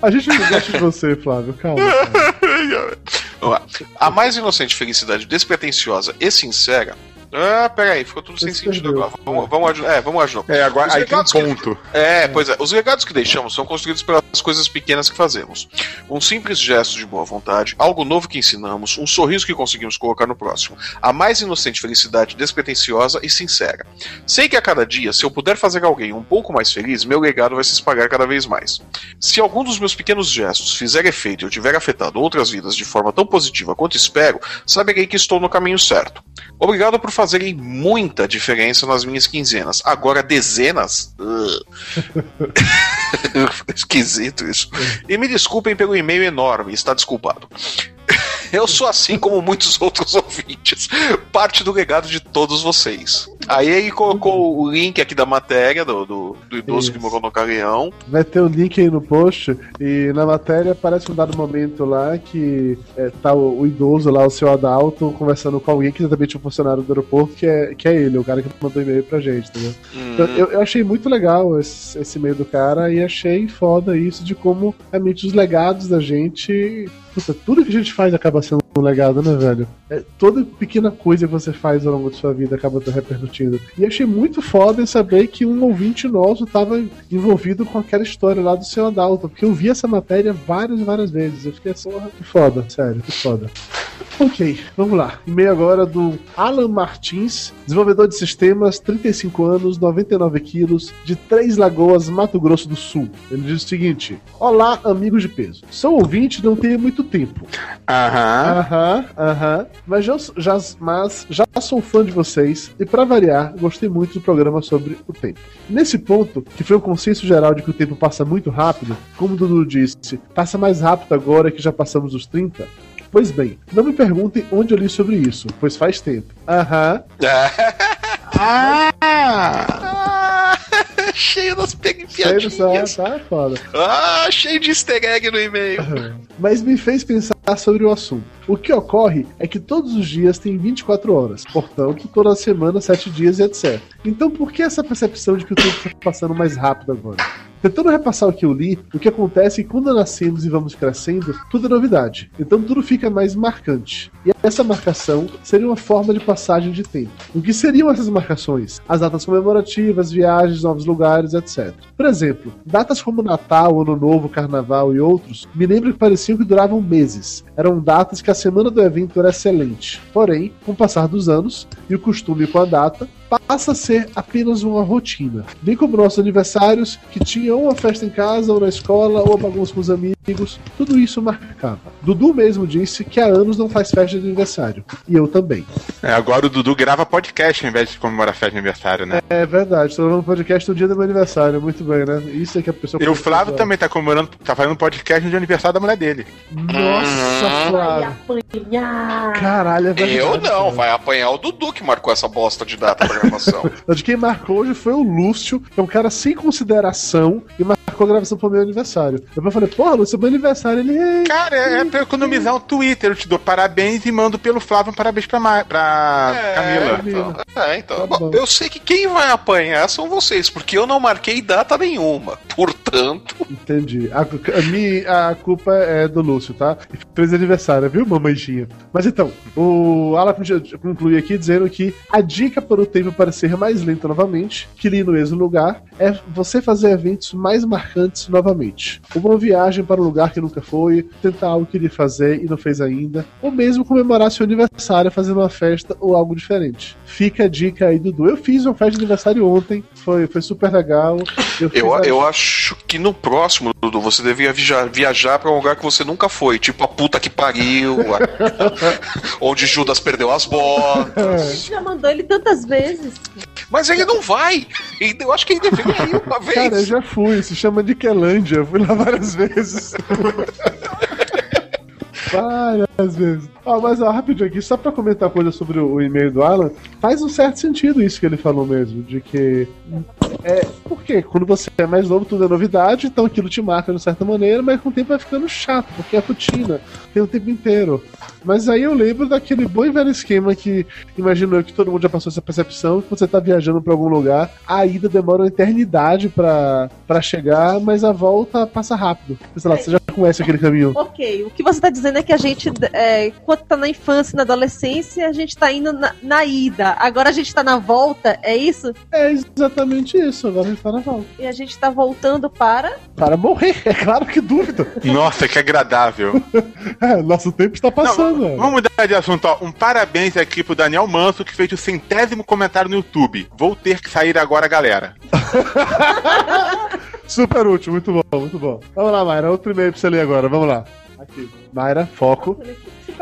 A gente não gosta de você, Flávio. Calma. Cara. Vamos lá. A mais inocente felicidade despretensiosa e sincera. Ah, peraí, ficou tudo sem sentido perdeu. agora. Vamos, vamos, aju- é, vamos ajudar. É, agora Os aí tem um legados que- ponto. É, pois é. Os legados que deixamos são construídos pelas coisas pequenas que fazemos. Um simples gesto de boa vontade, algo novo que ensinamos, um sorriso que conseguimos colocar no próximo. A mais inocente felicidade despretensiosa e sincera. Sei que a cada dia, se eu puder fazer alguém um pouco mais feliz, meu legado vai se espalhar cada vez mais. Se algum dos meus pequenos gestos fizer efeito e eu tiver afetado outras vidas de forma tão positiva quanto espero, saberei que estou no caminho certo. Obrigado por fazerem muita diferença nas minhas quinzenas. Agora, dezenas? Esquisito isso. E me desculpem pelo e-mail enorme, está desculpado. Eu sou assim como muitos outros ouvintes, parte do legado de todos vocês. Aí ele colocou o link aqui da matéria do, do, do idoso que Isso. morou no Carleão. Vai ter o link aí no post. E na matéria aparece um dado momento lá que é, tá o, o idoso lá, o seu Adalto, conversando com alguém que também tinha um funcionário do aeroporto, que é, que é ele, o cara que mandou e-mail pra gente, entendeu? Então, Hum, eu, eu achei muito legal esse, esse e-mail do cara e achei foda isso de como realmente os legados da gente. Puta, tudo que a gente faz acaba sendo um legado, né, velho? É, toda pequena coisa que você faz ao longo de sua vida acaba repercutindo. E achei muito foda em saber que um ouvinte nosso tava envolvido com aquela história lá do seu Adalto, porque eu vi essa matéria várias e várias vezes. Eu fiquei assim, que foda, sério, que foda. Ok, vamos lá. E-mail agora do Alan Martins, desenvolvedor de sistemas, 35 anos, 99 quilos, de Três Lagoas, Mato Grosso do Sul. Ele diz o seguinte: Olá, amigos de peso. Sou ouvinte não tenho muito tempo. Aham. Aham, aham. Mas já, já, mas já sou fã de vocês e, pra variar, gostei muito do programa sobre o tempo. Nesse ponto, que foi um consenso geral de que o tempo passa muito rápido, como o Dudu disse, passa mais rápido agora que já passamos os 30. Pois bem, não me perguntem onde eu li sobre isso, pois faz tempo. Aham. Ah, cheio das piadinhas. só, tá foda. Ah, cheio de easter egg no e-mail. mas me fez pensar sobre o assunto. O que ocorre é que todos os dias têm 24 horas, portanto, toda semana, 7 dias e etc. Então, por que essa percepção de que o tempo está passando mais rápido agora? Tentando repassar o que eu li, o que acontece é que quando nascemos e vamos crescendo, tudo é novidade. Então tudo fica mais marcante. E essa marcação seria uma forma de passagem de tempo. O que seriam essas marcações? As datas comemorativas, viagens, novos lugares, etc. Por exemplo, datas como Natal, Ano Novo, Carnaval e outros, me lembro que pareciam que duravam meses. Eram datas que a semana do evento era excelente. Porém, com o passar dos anos e o costume com a data, passa a ser apenas uma rotina. Bem como nossos aniversários, que tinham uma festa em casa, ou na escola, ou uma bagunça com os amigos, tudo isso marcava. Dudu mesmo disse que há anos não faz festa de aniversário. E eu também. É, agora o Dudu grava podcast ao invés de comemorar festa de aniversário, né? É verdade, estou gravando podcast no dia do meu aniversário. Muito bem, né? Isso é que a pessoa. E o Flávio também tá comemorando, tá fazendo podcast no dia do aniversário da mulher dele. Nossa, Flávio. Caralho, é verdade. Eu não, vai apanhar o Dudu que marcou essa bosta de data pra gravação. De quem marcou hoje foi o Lúcio, que é um cara sem consideração, e marcou a gravação pro meu aniversário. Depois eu falei, porra, Lúcio, é meu aniversário. Ele, "Ei, Cara, é, é pra eu economizar o Twitter. Eu te dou parabéns e mando pelo Flávio um parabéns pra, Ma- pra Camila. Camila. É, então. Tá Bom, eu sei que quem vai apanhar são vocês, porque eu não marquei data nenhuma. Portanto, Entendi. A, a, minha, a culpa é do Lúcio, tá? Feliz aniversário, viu, mamãezinha? Mas então, o Alan conclui aqui dizendo que a dica para o tempo parecer mais lento novamente, que li no mesmo lugar, é você fazer eventos mais marcantes novamente. Uma viagem para um lugar que nunca foi, tentar algo que queria fazer e não fez ainda, ou mesmo comemorar seu aniversário fazendo uma festa ou algo diferente. Fica a dica aí, Dudu. Eu fiz uma festa de aniversário ontem, foi, foi super legal. Eu, eu, a- eu acho que no próximo, Dudu, você devia viajar, viajar pra um lugar que você nunca foi. Tipo a puta que pariu, a- onde Judas perdeu as botas. Já mandou ele tantas vezes. Mas ele não vai. Ele- Eu acho que ele deveria ir uma vez. Cara, eu já fui, se chama de Quelândia, fui lá várias vezes. Várias vezes. Ó, mas ó, rapidinho aqui, só pra comentar coisa sobre o, o e-mail do Alan, faz um certo sentido isso que ele falou mesmo, de que. É, porque quando você é mais novo, tudo é novidade, então aquilo te marca de certa maneira, mas com o tempo vai ficando chato, porque é rotina, tem o tempo inteiro. Mas aí eu lembro daquele bom e velho esquema que imagino eu que todo mundo já passou essa percepção, que você tá viajando pra algum lugar, a ida demora uma eternidade pra chegar, mas a volta passa rápido. Sei lá, você já conhece aquele caminho. Ok, o que você tá dizendo é que a gente, é, quando tá na infância e na adolescência, a gente tá indo na, na ida. Agora a gente tá na volta, é isso? É exatamente isso, agora a gente tá na volta. E a gente tá voltando para. Para morrer, é claro que dúvida. Nossa, que agradável. É, nosso tempo está passando. Não, vamos mudar de assunto, ó. Um parabéns aqui pro Daniel Manso, que fez o centésimo comentário no YouTube. Vou ter que sair agora, galera. Super útil, muito bom, muito bom. Vamos lá, Mayra, outro e-mail pra você ler agora, vamos lá. Aqui. Mayra, foco.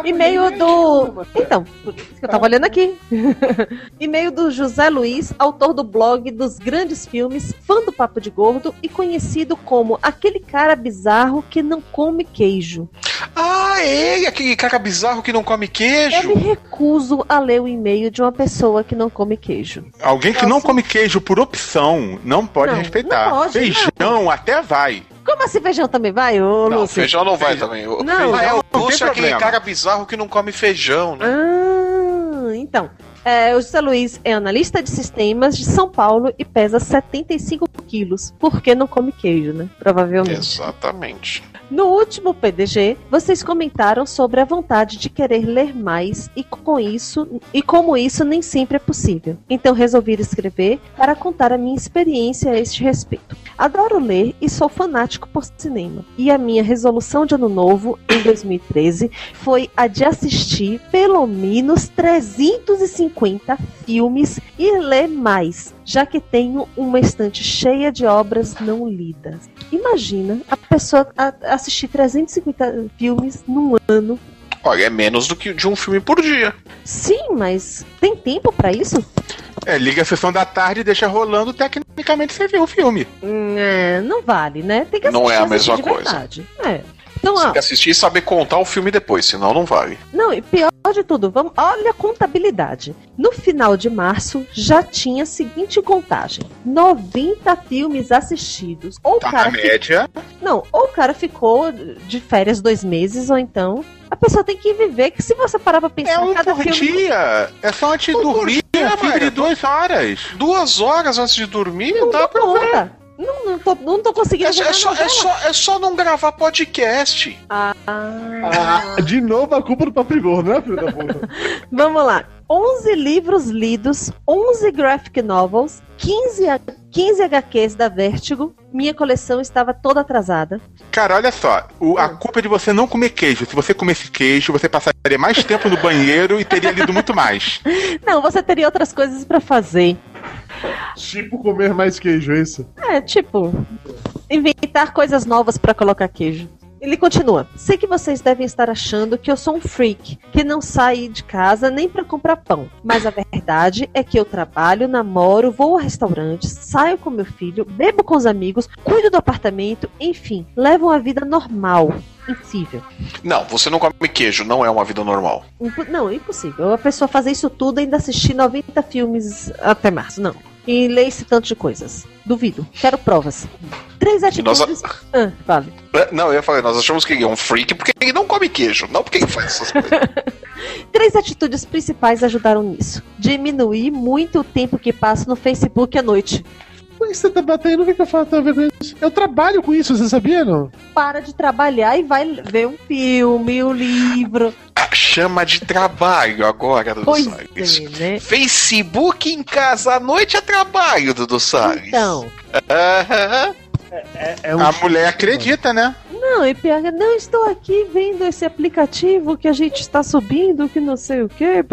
E-mail do. Então, por isso que eu tava olhando aqui. E-mail do José Luiz, autor do blog dos grandes filmes, fã do Papo de Gordo e conhecido como aquele cara bizarro que não come queijo. Ah, ele, aquele cara bizarro que não come Eu queijo. me recuso a ler o e-mail de uma pessoa que não come queijo. Alguém que não come queijo por opção não pode Não, respeitar. não pode, Feijão até vai. Como assim feijão também vai, ô Não, Lúcio? feijão não vai Feijão. também. O- Não. feijão, é, o Lúcio é aquele problema. cara bizarro que não come feijão, né? Ah, então. É, o José Luiz é analista de sistemas de São Paulo e pesa 75 quilos. Por que não come queijo, né? Provavelmente. Exatamente. No último PDG, vocês comentaram sobre a vontade de querer ler mais e com isso e como isso nem sempre é possível. Então resolvi escrever para contar a minha experiência a este respeito. Adoro ler e sou fanático por cinema. E a minha resolução de ano novo em 2013 foi a de assistir pelo menos 350 filmes e ler mais, já que tenho uma estante cheia de obras não lidas. Imagina a pessoa assistir 350 filmes num ano. Olha, é menos do que de um filme por dia. Sim, mas tem tempo pra isso? É, liga a sessão da tarde e deixa rolando, tecnicamente você vê o filme. Hum, é, não vale, né? Tem que Não é a assistir mesma coisa. É. Então, Você ó, tem que assistir e saber contar o filme depois, senão não vale. Não, e pior de tudo, vamos, olha a contabilidade. No final de março já tinha a seguinte contagem: 90 filmes assistidos. Ou o Tá cara na fi- média. não, ou o cara ficou de férias dois meses, ou então a pessoa tem que viver que se você parar pra É pensar um cada por filme. dia. É só antes de dormir. dia, filme de duas horas. Duas horas antes de dormir, Não dá pra conta. Não, não, tô, não tô conseguindo É, é a só, é, só, é só não gravar podcast. Ah. Ah, de novo a culpa do Papigor, né, filho da puta? Vamos lá. 11 livros lidos, 11 graphic novels, 15, a- 15 HQs da Vertigo. Minha coleção estava toda atrasada. Cara, olha só. o- a Hum. culpa é de você não comer queijo. Se você comesse queijo, você passaria mais tempo no banheiro e teria lido muito mais. Não, você teria outras coisas pra fazer. Tipo comer mais queijo, é isso? É, tipo, inventar coisas novas pra colocar queijo. Ele continua. Sei que vocês devem estar achando que eu sou um freak, que não sai de casa nem pra comprar pão. Mas a verdade é que eu trabalho, namoro, vou a restaurantes, saio com meu filho, bebo com os amigos, cuido do apartamento, enfim, levo uma vida normal. Impossível. Não, você não come queijo, não é uma vida normal. Impo- não, impossível. A pessoa fazer isso tudo e ainda assistir 90 filmes até março. Não. E ler esse tanto de coisas. Duvido. Quero provas. Três E nós, atitudes. Ah, vale. É, Não, eu ia falar, nós achamos que ele é um freak porque ele não come queijo, não porque ele faz essas coisas. Três atitudes principais ajudaram nisso. Diminuir muito o tempo que passo no Facebook à noite. Por que você tá batendo? O que, eu falo isso? Eu trabalho com isso, você sabia, não? Para de trabalhar e vai ver um filme, um livro. Chama de trabalho agora, Dudu Pois Salles. é, né? Facebook em casa à noite é trabalho, Dudu Salles. Então. Aham. É um A mulher acredita, né? Não, e pior, não estou aqui vendo esse aplicativo que a gente está subindo, que não sei o quê.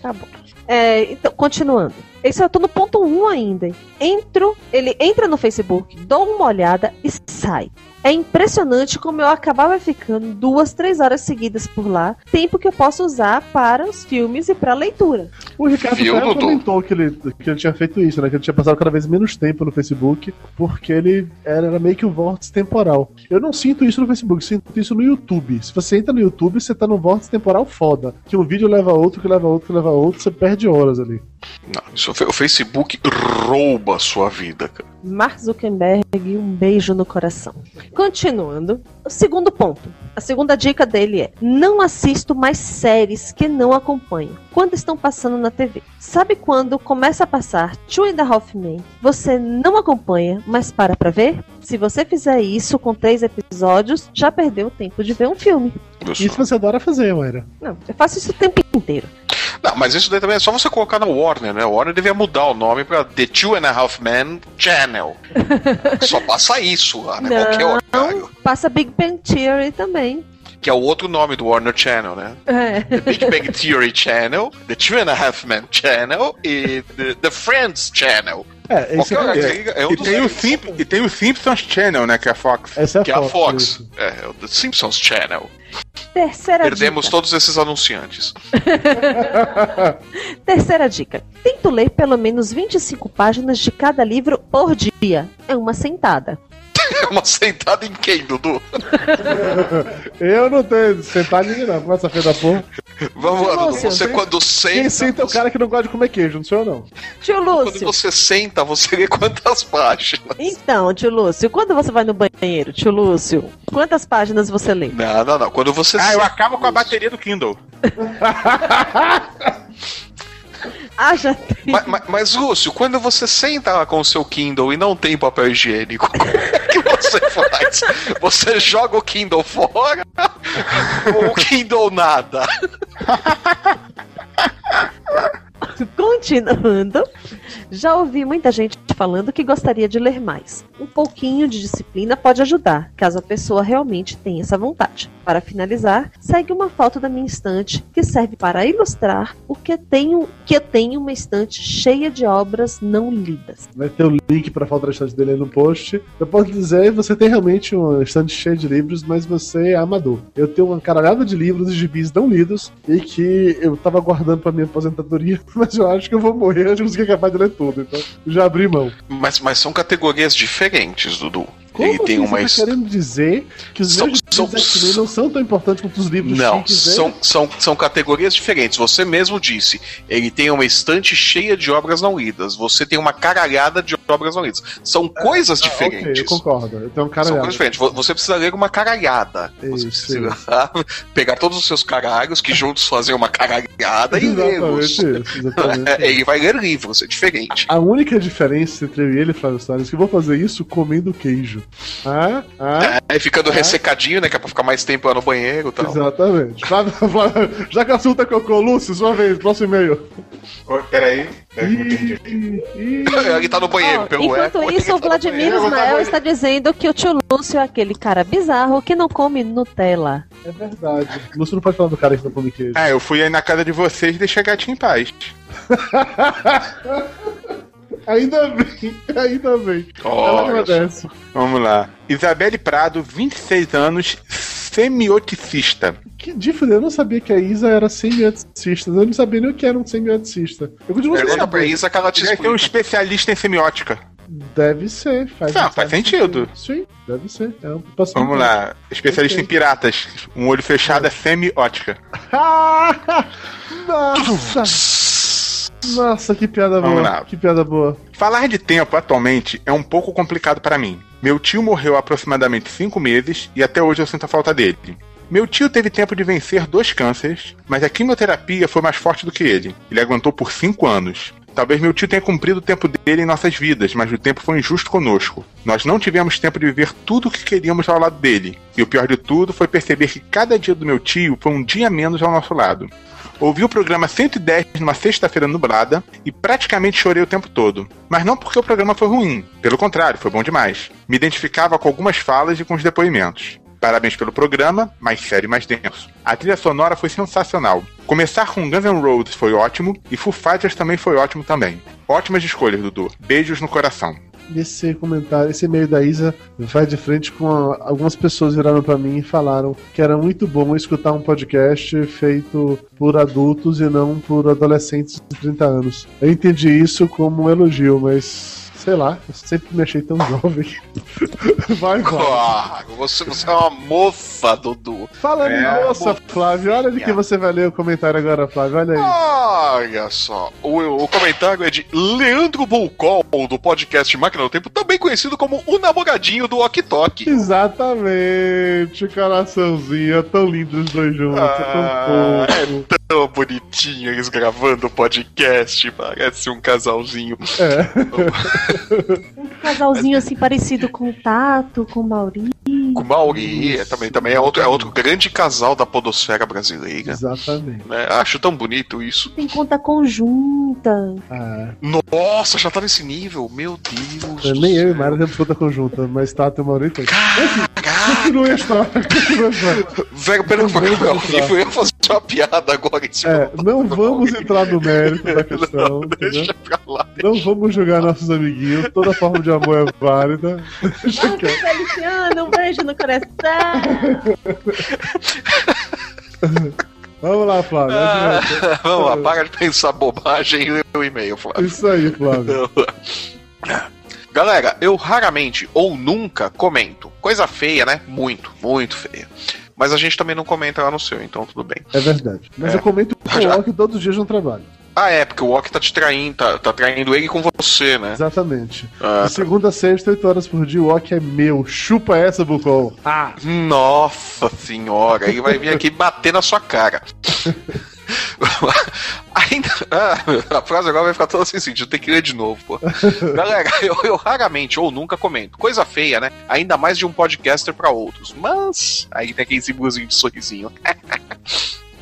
Tá bom. É, então, continuando. Esse eu tô no ponto 1 ainda. hein? Entro, ele entra no Facebook, dou uma olhada e sai. É impressionante como eu acabava ficando duas, três horas seguidas por lá, tempo que eu posso usar para os filmes e para leitura. O Ricardo Viu, comentou que ele, que ele tinha feito isso, né? Que ele tinha passado cada vez menos tempo no Facebook, porque ele era, era meio que um vórtice temporal. Eu não sinto isso no Facebook, sinto isso no YouTube. Se você entra no YouTube, você tá num vórtice temporal foda. Que um vídeo leva a outro, que leva a outro, que leva a outro, você perde horas ali. Não, isso, o Facebook rouba a sua vida, cara. Mark Zuckerberg, um beijo no coração. Continuando, o segundo ponto. A segunda dica dele é: não assisto mais séries que não acompanho. Quando estão passando na TV. Sabe quando começa a passar Two and a Half Men? Você não acompanha, mas para pra ver? Se você fizer isso com três episódios, já perdeu o tempo de ver um filme. Isso. Você adora fazer, Mayra. Não, eu faço isso o tempo inteiro. Não, mas isso daí também é só você colocar na Warner, né? A Warner devia mudar o nome pra The Two and a Half Men Channel. só passa isso lá, né? Não. Qualquer horário. Passa Big Bang Theory também. Que é o outro nome do Warner Channel, né? É. The Big Bang Theory Channel, The Two and a Half Men Channel e The, The Friends Channel. É, esse é, liga, é um E tem, o. Simp e tem o Simpsons Channel, né? Que é a Fox. essa é a Que é a Fox. Fox. isso. É, é o The Simpsons Channel. Terceira Perdemos dica. todos esses anunciantes. Terceira dica. Tento ler pelo menos 25 páginas de cada livro por dia. É uma sentada. É uma sentada em quem, Dudu? Eu não tenho sentar ninguém não, começa a da porra. Vamos lá, Dudu. Você quando senta. Quem senta é o você- cara que não gosta de comer queijo, não sou eu não. Tio Quando Lúcio. você senta, você lê quantas páginas? Então, tio Lúcio, quando você vai no banheiro, tio Lúcio, quantas páginas você lê? Não, não, não. Quando você Ah, eu senta- acabo com a bateria do Kindle. Ah, já tem. Mas, mas- mas, Lúcio, quando você senta lá com o seu Kindle e não tem papel higiênico, como é que você faz? Você joga o Kindle fora ou o Kindle nada? Continuando, já ouvi muita gente falando que gostaria de ler mais. Um pouquinho de disciplina pode ajudar, caso a pessoa realmente tenha essa vontade. Para finalizar, segue uma foto da minha estante que serve para ilustrar o que tenho, que eu tenho uma estante cheia de obras não lidas. Vai ter o link pra foto da estante dele aí no post. Eu posso dizer, você tem realmente uma estante cheia de livros, mas você é amador. Eu tenho uma caralhada de livros e gibis não lidos e que eu tava guardando pra minha aposentadoria, mas eu acho que eu vou morrer antes de conseguir capaz de ler tudo. Então, já abri mão. Mas, mas são categorias diferentes, Dudu. Como Ele tem assim uma. você tá querendo dizer que os São- meus são- livros X-Men não são tão importantes quanto os livros Não, são, são, são categorias diferentes. Você mesmo disse, ele tem uma estante cheia de obras não lidas. Você tem uma caralhada de obras não lidas. São coisas Ah, diferentes. eu concordo. Eu tenho um cara São coisas diferentes. Vo- Você precisa ler uma caralhada. Você Isso, precisa pegar todos os seus caralhos que juntos fazem uma caralhada e lê-los. Isso. Isso. Ele vai ler livros, é diferente. A única diferença entre eu e ele, Flávio Soares, é que eu vou fazer isso comendo queijo. Ah, ah, Aí ficando ressecadinho, né? Que é pra ficar mais tempo lá no banheiro e tal. exatamente. Já que o assunto é cocô, Lúcio, sua vez, próximo e-mail. Oi, Peraí. Ele tá no banheiro, Ó, pelo enquanto eco, isso, o Vladimir. Ismael está dizendo que o tio Lúcio é aquele cara bizarro que não come Nutella. É verdade. Lúcio não pode falar do cara que não come queijo. Ah, eu fui aí na casa de vocês e deixei a gatinha em paz. Ainda bem, ainda bem. Ela Olha só. agradece. Vamos lá. Isabelle Prado, 26 anos, semioticista. Que diferente, eu não sabia que a Isa era semioticista. Eu não sabia nem o que era um semioticista. Eu continuo sem Pergunta pra. Isa que ela te Deve ter um especialista em semiótica. Deve ser, faz, Não, faz sentido. Sim, deve ser. É possibilidade. Vamos lá. Especialista em piratas. Um olho fechado é semiótica. Ah, Nossa! Nossa, que piada Vamos boa. lá. Que piada boa. Falar de tempo atualmente é um pouco complicado para mim. Meu tio morreu há aproximadamente 5 meses e até hoje eu sinto a falta dele. Meu tio teve tempo de vencer dois cânceres, mas a quimioterapia foi mais forte do que ele. Ele aguentou por 5 anos. Talvez meu tio tenha cumprido o tempo dele em nossas vidas, mas o tempo foi injusto conosco. Nós não tivemos tempo de viver tudo o que queríamos ao lado dele. E o pior de tudo foi perceber que cada dia do meu tio foi um dia menos ao nosso lado. Ouvi o programa 110 numa sexta-feira nublada e praticamente chorei o tempo todo. Mas não porque o programa foi ruim, pelo contrário, foi bom demais. Me identificava com algumas falas e com os depoimentos. Parabéns pelo programa, mais sério e mais denso. A trilha sonora foi sensacional. Começar com Guns N' Roses foi ótimo e Foo Fighters também foi ótimo também. Ótimas escolhas, Dudu. Beijos no coração. Esse comentário, esse e-mail da Isa vai de frente com a- algumas pessoas viraram pra mim e falaram que era muito bom escutar um podcast feito por adultos e não por adolescentes de 30 anos. Eu entendi isso como um elogio, mas sei lá, eu sempre me achei tão jovem. Vai, vai. Claro, você, você é uma moça, Dudu. Falando É, em moça, Flávio, olha de que você vai ler o comentário agora, Flávio, olha aí. Olha só, o, o comentário é de Leandro Bulcol, do podcast Máquina do Tempo, também conhecido como o namoradinho do Ok Tok. Exatamente, coraçãozinho, é tão lindo os dois juntos, Ah, é tão fofo. Tão bonitinho eles gravando o podcast, parece um casalzinho. Um casalzinho assim parecido com o Tato, com o Maurício. Com o Mauri, é, também, também é outro, é outro grande casal da podosfera brasileira. Exatamente. né? Acho tão bonito isso. Tem conta conjunta. Ah, Nossa, já tá nesse nível, meu Deus. do nem eu e. Mara temos conta conjunta, mas Tato e Maurício. Caraca! Continue a história. Velho, pera que foi eu ia fazer uma piada agora em cima É, não vamos Mauri. entrar no mérito da questão, entendeu? Deixa pra lá. Não vamos julgar nossos amiguinhos, toda forma de amor é válida. Feliciano, um beijo no coração. Vamos lá, Flávio. adianta. Vamos lá, para de pensar bobagem e lê o e-mail, Flávio. Isso aí, Flávio. Galera, eu raramente ou nunca comento. Coisa feia, né? Muito, muito feia. Mas a gente também não comenta lá no seu, então tudo bem. É verdade. Mas É. eu comento com o Loki todos os dias no trabalho. Ah, é, porque o Ok tá te traindo, tá, tá traindo ele com você, né? Exatamente. Ah, De segunda a sexta, 8 horas por dia, o Loki é meu. Chupa essa, Bucol. Ah! Nossa senhora, ele vai vir aqui bater na sua cara. Ainda. Ah, a frase agora vai ficar toda sem sentido, tem que ler de novo, pô. Galera, eu, eu raramente ou nunca comento. Coisa feia, né? Ainda mais de um podcaster pra outros. Mas. Aí tem aquele símbolozinho de sorrisinho.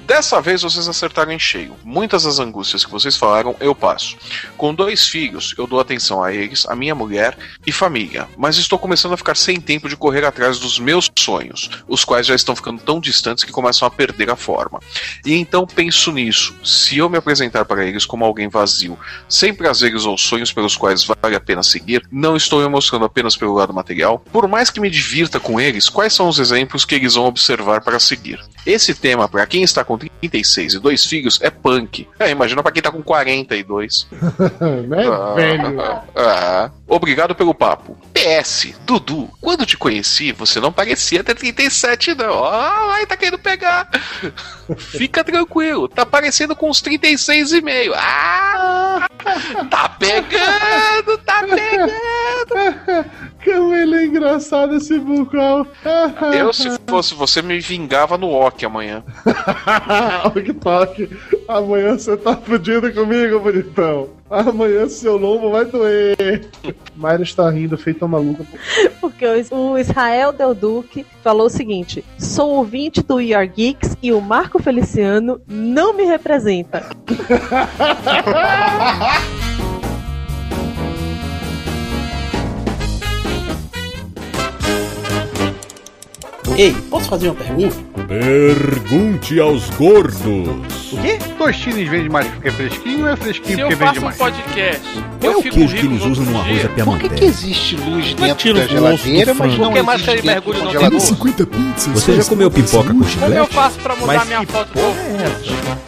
Dessa vez vocês acertaram em cheio. Muitas das angústias que vocês falaram, eu passo. Com dois filhos, eu dou atenção a eles, a minha mulher e família. Mas estou começando a ficar sem tempo de correr atrás dos meus sonhos, os quais já estão ficando tão distantes que começam a perder a forma. E então penso nisso. Se eu me apresentar para eles como alguém vazio, sem prazeres ou sonhos pelos quais vale a pena seguir, não estou me mostrando apenas pelo lado material. Por mais que me divirta com eles, quais são os exemplos que eles vão observar para seguir? Esse tema, para quem está com 36 e dois filhos, é punk. É, imagina para quem tá com 42. né, Ah, velho? ah, obrigado pelo papo. PS, Dudu, quando te conheci, você não parecia ter 37, não. Ah, ai, tá querendo pegar. Fica tranquilo, tá parecendo com uns 36 e meio. Ah, tá pegando, tá pegando. Como ele é engraçado esse Bucol. Eu, se fosse você, me vingava no Ok amanhã. Ok, toque. Amanhã você tá fudido comigo, bonitão. Amanhã seu lombo vai doer. Mayra está rindo, feita uma maluca. Porque o o Israel Del Duque falou o seguinte: sou ouvinte do We Are Geeks e o Marco Feliciano não me representa. Ei, posso fazer uma pergunta? Pergunte aos gordos. O quê? Tostines vende mais porque é fresquinho ou é fresquinho Se eu porque faço vende um mais? podcast, Qual é eu o fico queijo que eles usam no arroz à Por que, que piamanteca? existe luz Mas dentro da geladeira, mas não Por que mais existe dentro mergulho no congelador? 50 pizzas. Você já comeu pipoca com Como eu chiclete? faço pra mudar Mas minha foto é essa?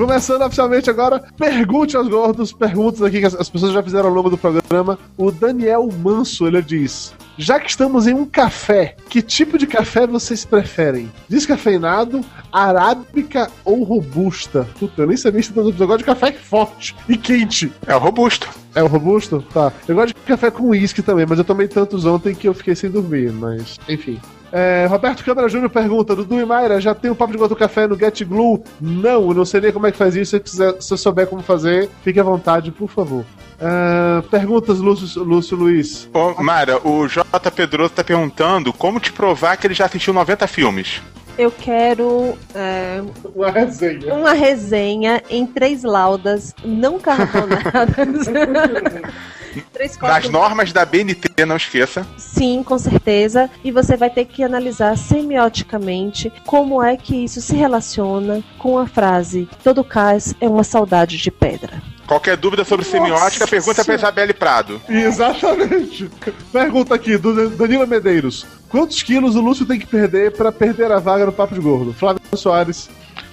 Começando oficialmente agora, pergunte aos gordos, perguntas aqui que as, as pessoas já fizeram ao longo do programa. O Daniel Manso, ele diz: Já que estamos em um café, que tipo de café vocês preferem? Descafeinado, arábica ou robusta? Puta, eu nem sabia se eu gosto de café forte e quente. É o robusto. É o robusto? Tá. Eu gosto de café com uísque também, mas eu tomei tantos ontem que eu fiquei sem dormir, mas enfim. É, Roberto Câmara Júnior pergunta: Dudu e Mayra, já tem o papo de gosto café no Get Glue? Não, eu não sei nem como é que faz isso. Se, quiser, se eu souber como fazer, fique à vontade, por favor. É, perguntas, Lúcio, Lúcio Luiz. Ô, Mara, o J. Pedroso tá perguntando como te provar que ele já assistiu 90 filmes. Eu quero é, Uma resenha. uma resenha em três laudas não carbonadas. três Das normas da BNT, não esqueça. Sim, com certeza. E você vai ter que analisar semioticamente como é que isso se relaciona com a frase todo cais é uma saudade de pedra. Qualquer dúvida sobre Nossa semiótica, pergunta pra Senhora. Isabelle Prado. Exatamente. Pergunta aqui do Danilo Medeiros. Quantos quilos o Lúcio tem que perder pra perder a vaga no Papo de Gordo? Flávio Soares.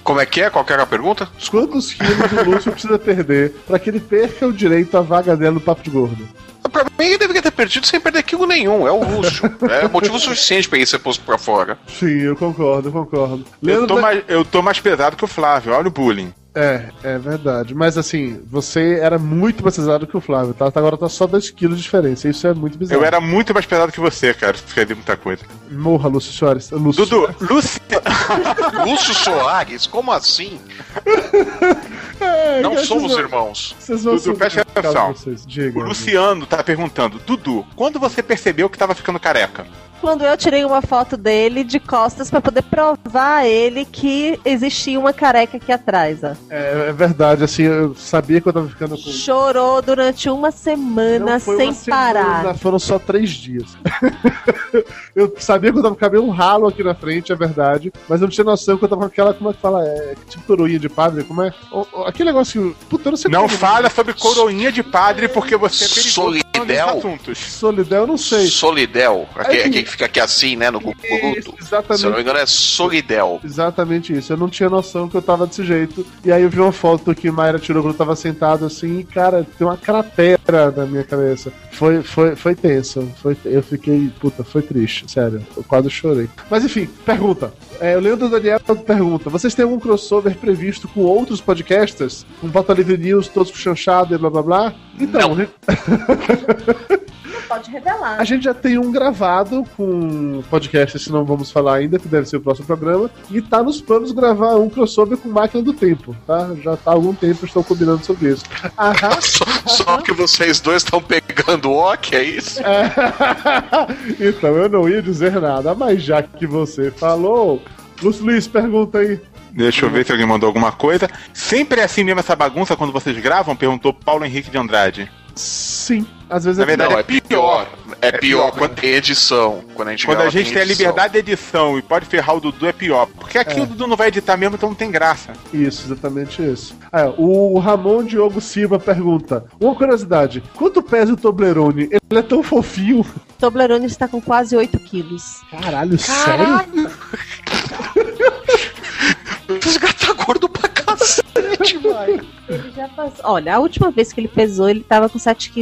Como é que é? Qual que era a pergunta? Quantos quilos o Lúcio precisa perder pra que ele perca o direito à vaga dela no Papo de Gordo? Pra mim, ele deveria ter perdido sem perder quilo nenhum. É o Lúcio. É motivo suficiente pra ele ser posto pra fora. Sim, eu concordo, eu concordo. Eu tô, da- mais, eu tô mais pesado que o Flávio, olha o bullying. É, é verdade. Mas assim, você era muito mais pesado que o Flávio, tá? Agora tá só 2 quilos de diferença. Isso é muito bizarro. Eu era muito mais pesado que você, cara. Escrevi muita coisa. Morra, Lúcio Soares. Lúcio Dudu, Luci... Lúcio Soares? Como assim? É, Não somos vão- irmãos. Dudu, causa atenção. vocês. Diga. O Luciano tá perguntando, Dudu, quando você percebeu que tava ficando careca? Quando eu tirei uma foto dele de costas pra poder provar a ele que existia uma careca aqui atrás, ó. É, é verdade, assim, eu sabia que eu tava ficando com. Chorou durante uma semana Não foi sem uma semana, parar. foram só três dias. eu sabia que eu tava com cabelo um ralo aqui na frente, é verdade, mas eu não tinha noção que eu tava com aquela, como é que fala? É, tipo coroinha de padre, como é? O- o- aquele negócio que. Puta, eu não sei Não como- fala sobre coroinha de padre porque você é perigoso Solidel? assuntos. Solidel, eu não sei. Solidel. É que- aquele que fica aqui assim, né? No Isso, Guguruto. exatamente. Se eu não me engano, é Solidel. Exatamente isso. Eu não tinha noção que eu tava desse jeito. E aí eu vi uma foto que Mayra tirou quando eu tava sentado assim, e, cara, tem uma cratera na minha cabeça. Foi, foi, foi tenso. Foi, eu fiquei, puta, foi triste, sério. Eu quase chorei. Mas enfim, pergunta. É, o Leandro Daniel pergunta: vocês têm algum crossover previsto com outros podcasters? Com Volta Livre News, todos com chanchada e blá blá blá? Então, né, Pode revelar. a gente já tem um gravado com podcast, se não vamos falar ainda, que deve ser o próximo programa. E tá nos planos gravar um crossover com Máquina do Tempo, tá? Já tá há algum tempo, estou combinando sobre isso. Aham. Só, só que vocês dois estão pegando o ok, é isso? É. então, eu não ia dizer nada, mas já que você falou, Lúcio Luiz, pergunta aí. Deixa eu ver se alguém mandou alguma coisa. Sempre é assim mesmo essa bagunça quando vocês gravam? Perguntou Paulo Henrique de Andrade. Sim, às vezes Na é verdade, Não, é é pior. É, pior pior. quando tem edição. Quando a gente, Quando a gente tem a liberdade de edição e pode ferrar o Dudu é pior. Porque aqui É. o Dudu não vai editar mesmo, então não tem graça. Isso, exatamente isso. Ah, é, o Ramon Diogo Silva pergunta: Uma curiosidade, quanto pesa o Toblerone? Ele é tão fofinho. Toblerone está com quase 8 quilos. Caralho, sério? Esse gato tá gordo pra cacete, vai. Ele já passou. Olha, a última vez que ele pesou, ele tava com 7,5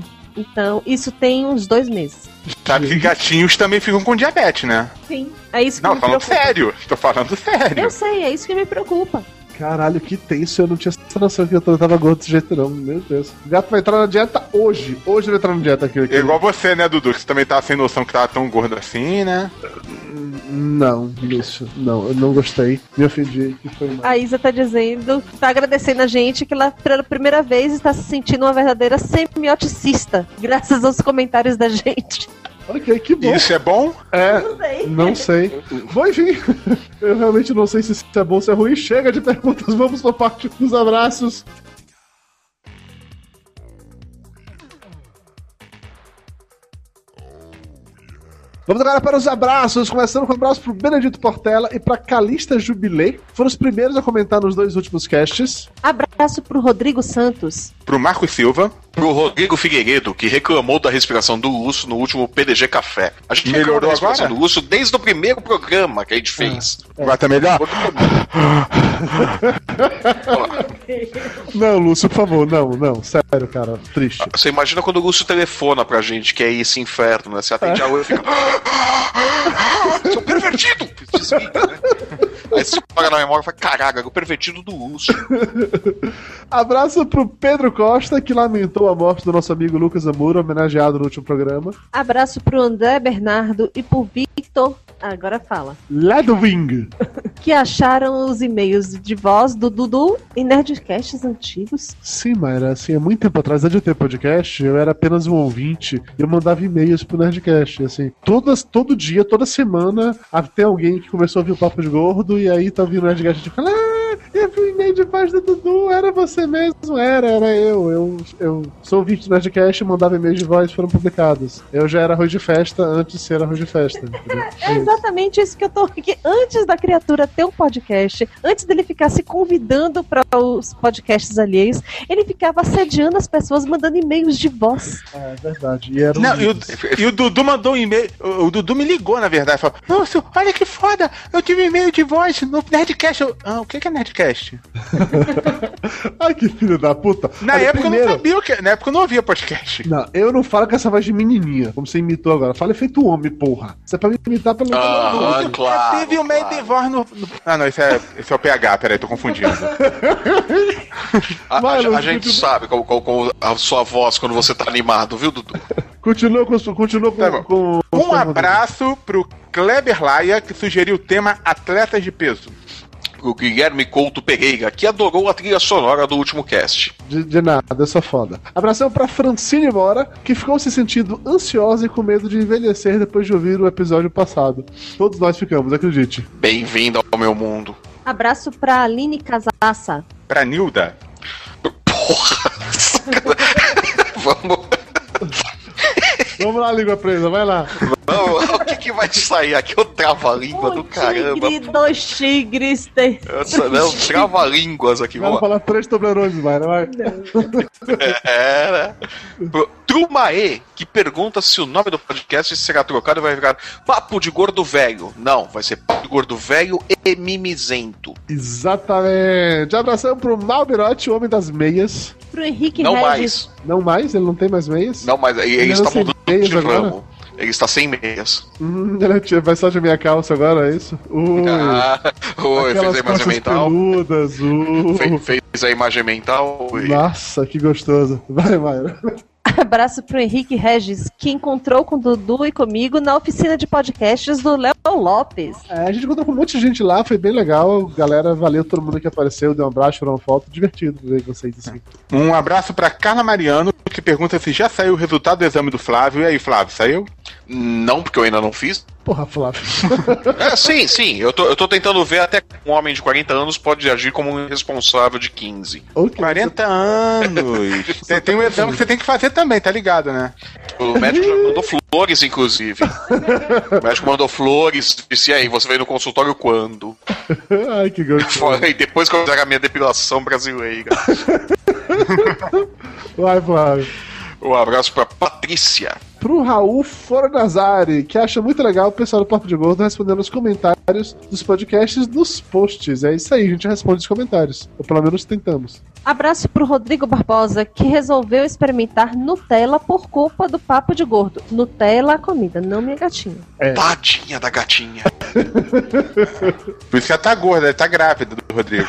kg. Então, isso tem uns dois meses. Sabe que gatinhos também ficam com diabetes, né? Sim. É isso que Não, me falando preocupa. sério. Tô falando sério. Eu sei, é isso que me preocupa. Caralho, que tenso. Eu não tinha essa noção que eu tava gordo desse jeito, não. Meu Deus. O gato vai entrar na dieta hoje. Hoje ele vai entrar na dieta aqui. aqui. É igual você, né, Dudu? Que você também tava sem noção que tava tão gordo assim, né? Não, Lúcio. Não, eu não gostei. Me ofendi. Que foi mal. A Isa tá dizendo, tá agradecendo a gente que ela pela primeira vez está se sentindo uma verdadeira semioticista, graças aos comentários da gente. Ok, que bom. Isso é bom? É, Não sei. não sei. Bom, enfim. Eu realmente não sei se isso é bom ou se é ruim. Chega de perguntas. Vamos pra parte dos abraços. Vamos agora para os abraços, começando com um abraço pro Benedito Portela e pra Calista Jubilei. Foram os primeiros a comentar nos dois últimos casts. Abraço pro Rodrigo Santos. Pro Marcos Silva. Pro Rodrigo Figueiredo, que reclamou da respiração do Lúcio no último PDG Café. A gente Melhorou reclamou da respiração agora? do Lúcio desde o primeiro programa que a gente fez. Agora tá melhor? Não, Lúcio, por favor, não, não. Sério, cara. Triste. Você imagina quando o Lúcio telefona pra gente, que é esse inferno, né? Você atende a oi e fica. Seu pervertido! Desliga, né? Aí você paga na memória e fala: caraca, o pervertido do Lúcio. Abraço pro Pedro Costa, que lamentou a morte do nosso amigo Lucas Amuro, homenageado no último programa. Abraço pro André Bernardo e pro Victor Agora fala. Ladwing. Que acharam os e-mails de voz do Dudu em Nerdcasts antigos. Sim, Mayra, assim, há muito tempo atrás, antes de eu ter podcast, eu era apenas um ouvinte e eu mandava e-mails pro Nerdcast, assim. Todas, todo dia, toda semana, tem alguém que começou a ouvir o Papo de Gordo e aí tá ouvindo o Nerdcast e fala, ah, eu vi o e-mail de voz do Dudu, era você mesmo? Era, era eu. Eu, eu sou ouvinte do Nerdcast mandava e-mails de voz foram publicados. Eu já era arroz de festa antes de ser arroz de festa. entendeu? É exatamente isso que eu tô aqui. Antes da criatura ter um podcast, antes dele ficar se convidando para os podcasts alheios, ele ficava assediando as pessoas, mandando e-mails de voz. É verdade. E era um Não, e o, e o Dudu mandou um e-mail. O, o Dudu me ligou, na verdade. Falou: Nossa, olha que foda! Eu tive um e-mail de voz no Nerdcast. Eu, ah, o que que é Nerdcast? Ai, que filho da puta. Na Olha, época eu primeiro- não sabia o que. Na época eu não ouvia podcast. Não, eu não falo com essa voz de menininha, como você imitou agora. Fala feito homem, porra. Você é pra me imitar pelo Ah, Eu claro. tive um e-mail de claro. voz no, Ah, não, esse é, esse é o PH, peraí, tô confundindo. A, Vai, a- a gente sabe qual, qual- qual a sua voz quando você tá animado, viu, Dudu? Continua com, continua com, Tá com- com Um abraço pro Kleber Laia, que sugeriu o tema Atletas de Peso. O Guilherme Couto Pereira, que adorou a trilha sonora do último cast. De, de nada, eu sou foda. Abração pra Francine Mora, que ficou se sentindo ansiosa e com medo de envelhecer depois de ouvir o episódio passado. Todos nós ficamos, acredite. Bem-vindo ao meu mundo. Abraço pra Aline Casaça. Pra Nilda. Porra! Vamos. Vamos lá, língua presa, vai lá. Vamos, o que, que vai sair aqui? O trava-língua do caramba. tigre, dois tigres. Tem... Essa, não, trava-línguas aqui. Vamos falar três Toblerones, vai, vai. É, né? Pro Trumae, que pergunta se o nome do podcast será trocado e vai virar Papo de Gordo Velho. Não, vai ser Papo de Gordo Velho e Mimizento. Exatamente. Abração pro Malbirote, o homem das meias. Pro Henrique Não Regis. mais. Não mais, ele não tem mais meias? Não, mas ele, ele Ele está não tem mudando meias de agora? ramo. Ele está sem meias. Hum, ele vai só de minha calça agora, é isso? Ui. Ah, oi, fez a imagem mental. peludas, uh. Fez, fez a imagem mental. e- Nossa, que gostoso. Vai, Mayra. Abraço pro Henrique Regis, que encontrou com o Dudu e comigo na oficina de podcasts do Léo Lopes. É, a gente encontrou com um monte de gente lá, foi bem legal. Galera, valeu todo mundo que apareceu, deu um abraço, tirou uma foto. Divertido ver vocês assim. Um abraço pra Carla Mariano, que pergunta se já saiu o resultado do exame do Flávio. E aí, Flávio, saiu? Não, porque eu ainda não fiz. Porra, Flávio. É, sim, sim. Eu tô, eu tô tentando ver até que um homem de 40 anos pode agir como um irresponsável de 15. Ok, 40 anos. tem, tem um exame que você tem que fazer também, tá ligado, né? O médico já mandou flores, inclusive. O médico mandou flores, disse, e aí, você veio no consultório quando? você- Ai, que gostoso. Foi depois que eu fizer a minha depilação brasileira. Vai, Flávio. Um abraço pra Patrícia. Pro Raul Fornazari, que acha muito legal o pessoal do Papo de Gordo respondendo os comentários dos podcasts nos posts. É isso aí, a gente responde os comentários. Ou pelo menos tentamos. Abraço pro Rodrigo Barbosa, que resolveu experimentar Nutella por culpa do papo de gordo. Nutella a comida, não minha gatinha. Tadinha da gatinha. Por isso que ela tá gorda, ela tá grávida do Rodrigo.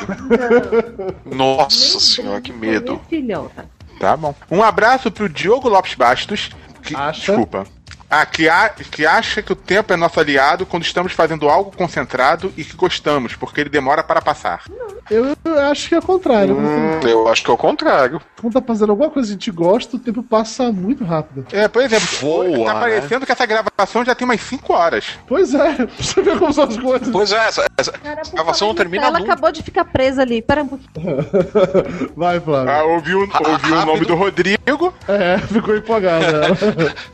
Nossa senhora, que medo. Filhota. Tá bom. Um abraço pro Diogo Lopes Bastos. Que, Acha? Desculpa. Ah, que, a- que acha que o tempo é nosso aliado quando estamos fazendo algo concentrado e que gostamos, porque ele demora para passar. Eu, eu acho que é o contrário. Hum, eu acho que é o contrário. Quando tá fazendo alguma coisa que a gente gosta, o tempo passa muito rápido. É, por exemplo, Voa, tá né? parecendo que essa gravação já tem umas 5 horas. Pois é, você vê como são as coisas. Pois é, essa, essa Cara, gravação não termina Nutella, nunca. acabou de ficar presa ali. Pera um pouquinho. Vai, Flávio. Ah, ouviu, ouviu o nome do Rodrigo. É, ficou empolgado. Ela.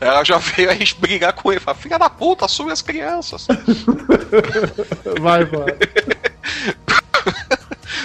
Ela já veio aí brigar com ele. Fala, filha da puta, assume as crianças. Vai, Flávio.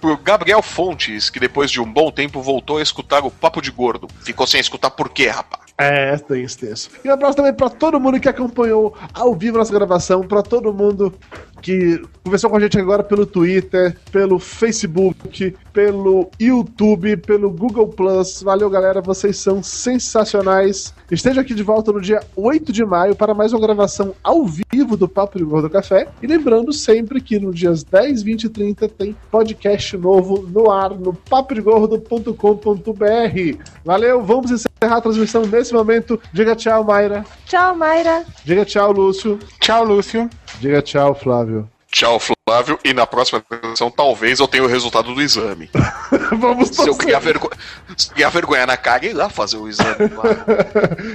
Pro Gabriel Fontes, que depois de um bom tempo voltou a escutar o Papo de Gordo. Ficou sem escutar por quê, rapaz? É, tem tem isso. E um abraço também pra todo mundo que acompanhou ao vivo nossa gravação, pra todo mundo que conversou com a gente agora pelo Twitter, pelo Facebook, pelo YouTube, pelo Google Plus. Valeu, galera, vocês são sensacionais. Esteja aqui de volta no dia 8 de maio para mais uma gravação ao vivo do Papo de Gordo Café. E lembrando sempre que nos dias 10, 20 e 30 tem podcast novo no ar no papodegordo.com.br. Valeu, vamos encerrar encerrar a transmissão nesse momento. Diga tchau, Mayra. Tchau, Mayra. Diga tchau, Lúcio. Tchau, Lúcio. Diga tchau, Flávio. Tchau, Flávio. E na próxima transmissão, talvez eu tenha o resultado do exame. Vamos Se eu criar, vergo... se criar vergonha na cara, ir lá fazer o exame.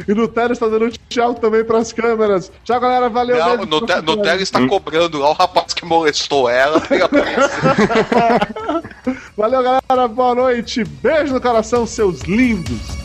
E no Tele está dando tchau também pras câmeras. Tchau, galera. Valeu. Não, beijo. no, te, no está cobrando lá o rapaz que molestou ela. Valeu, galera. Boa noite. Beijo no coração, seus lindos.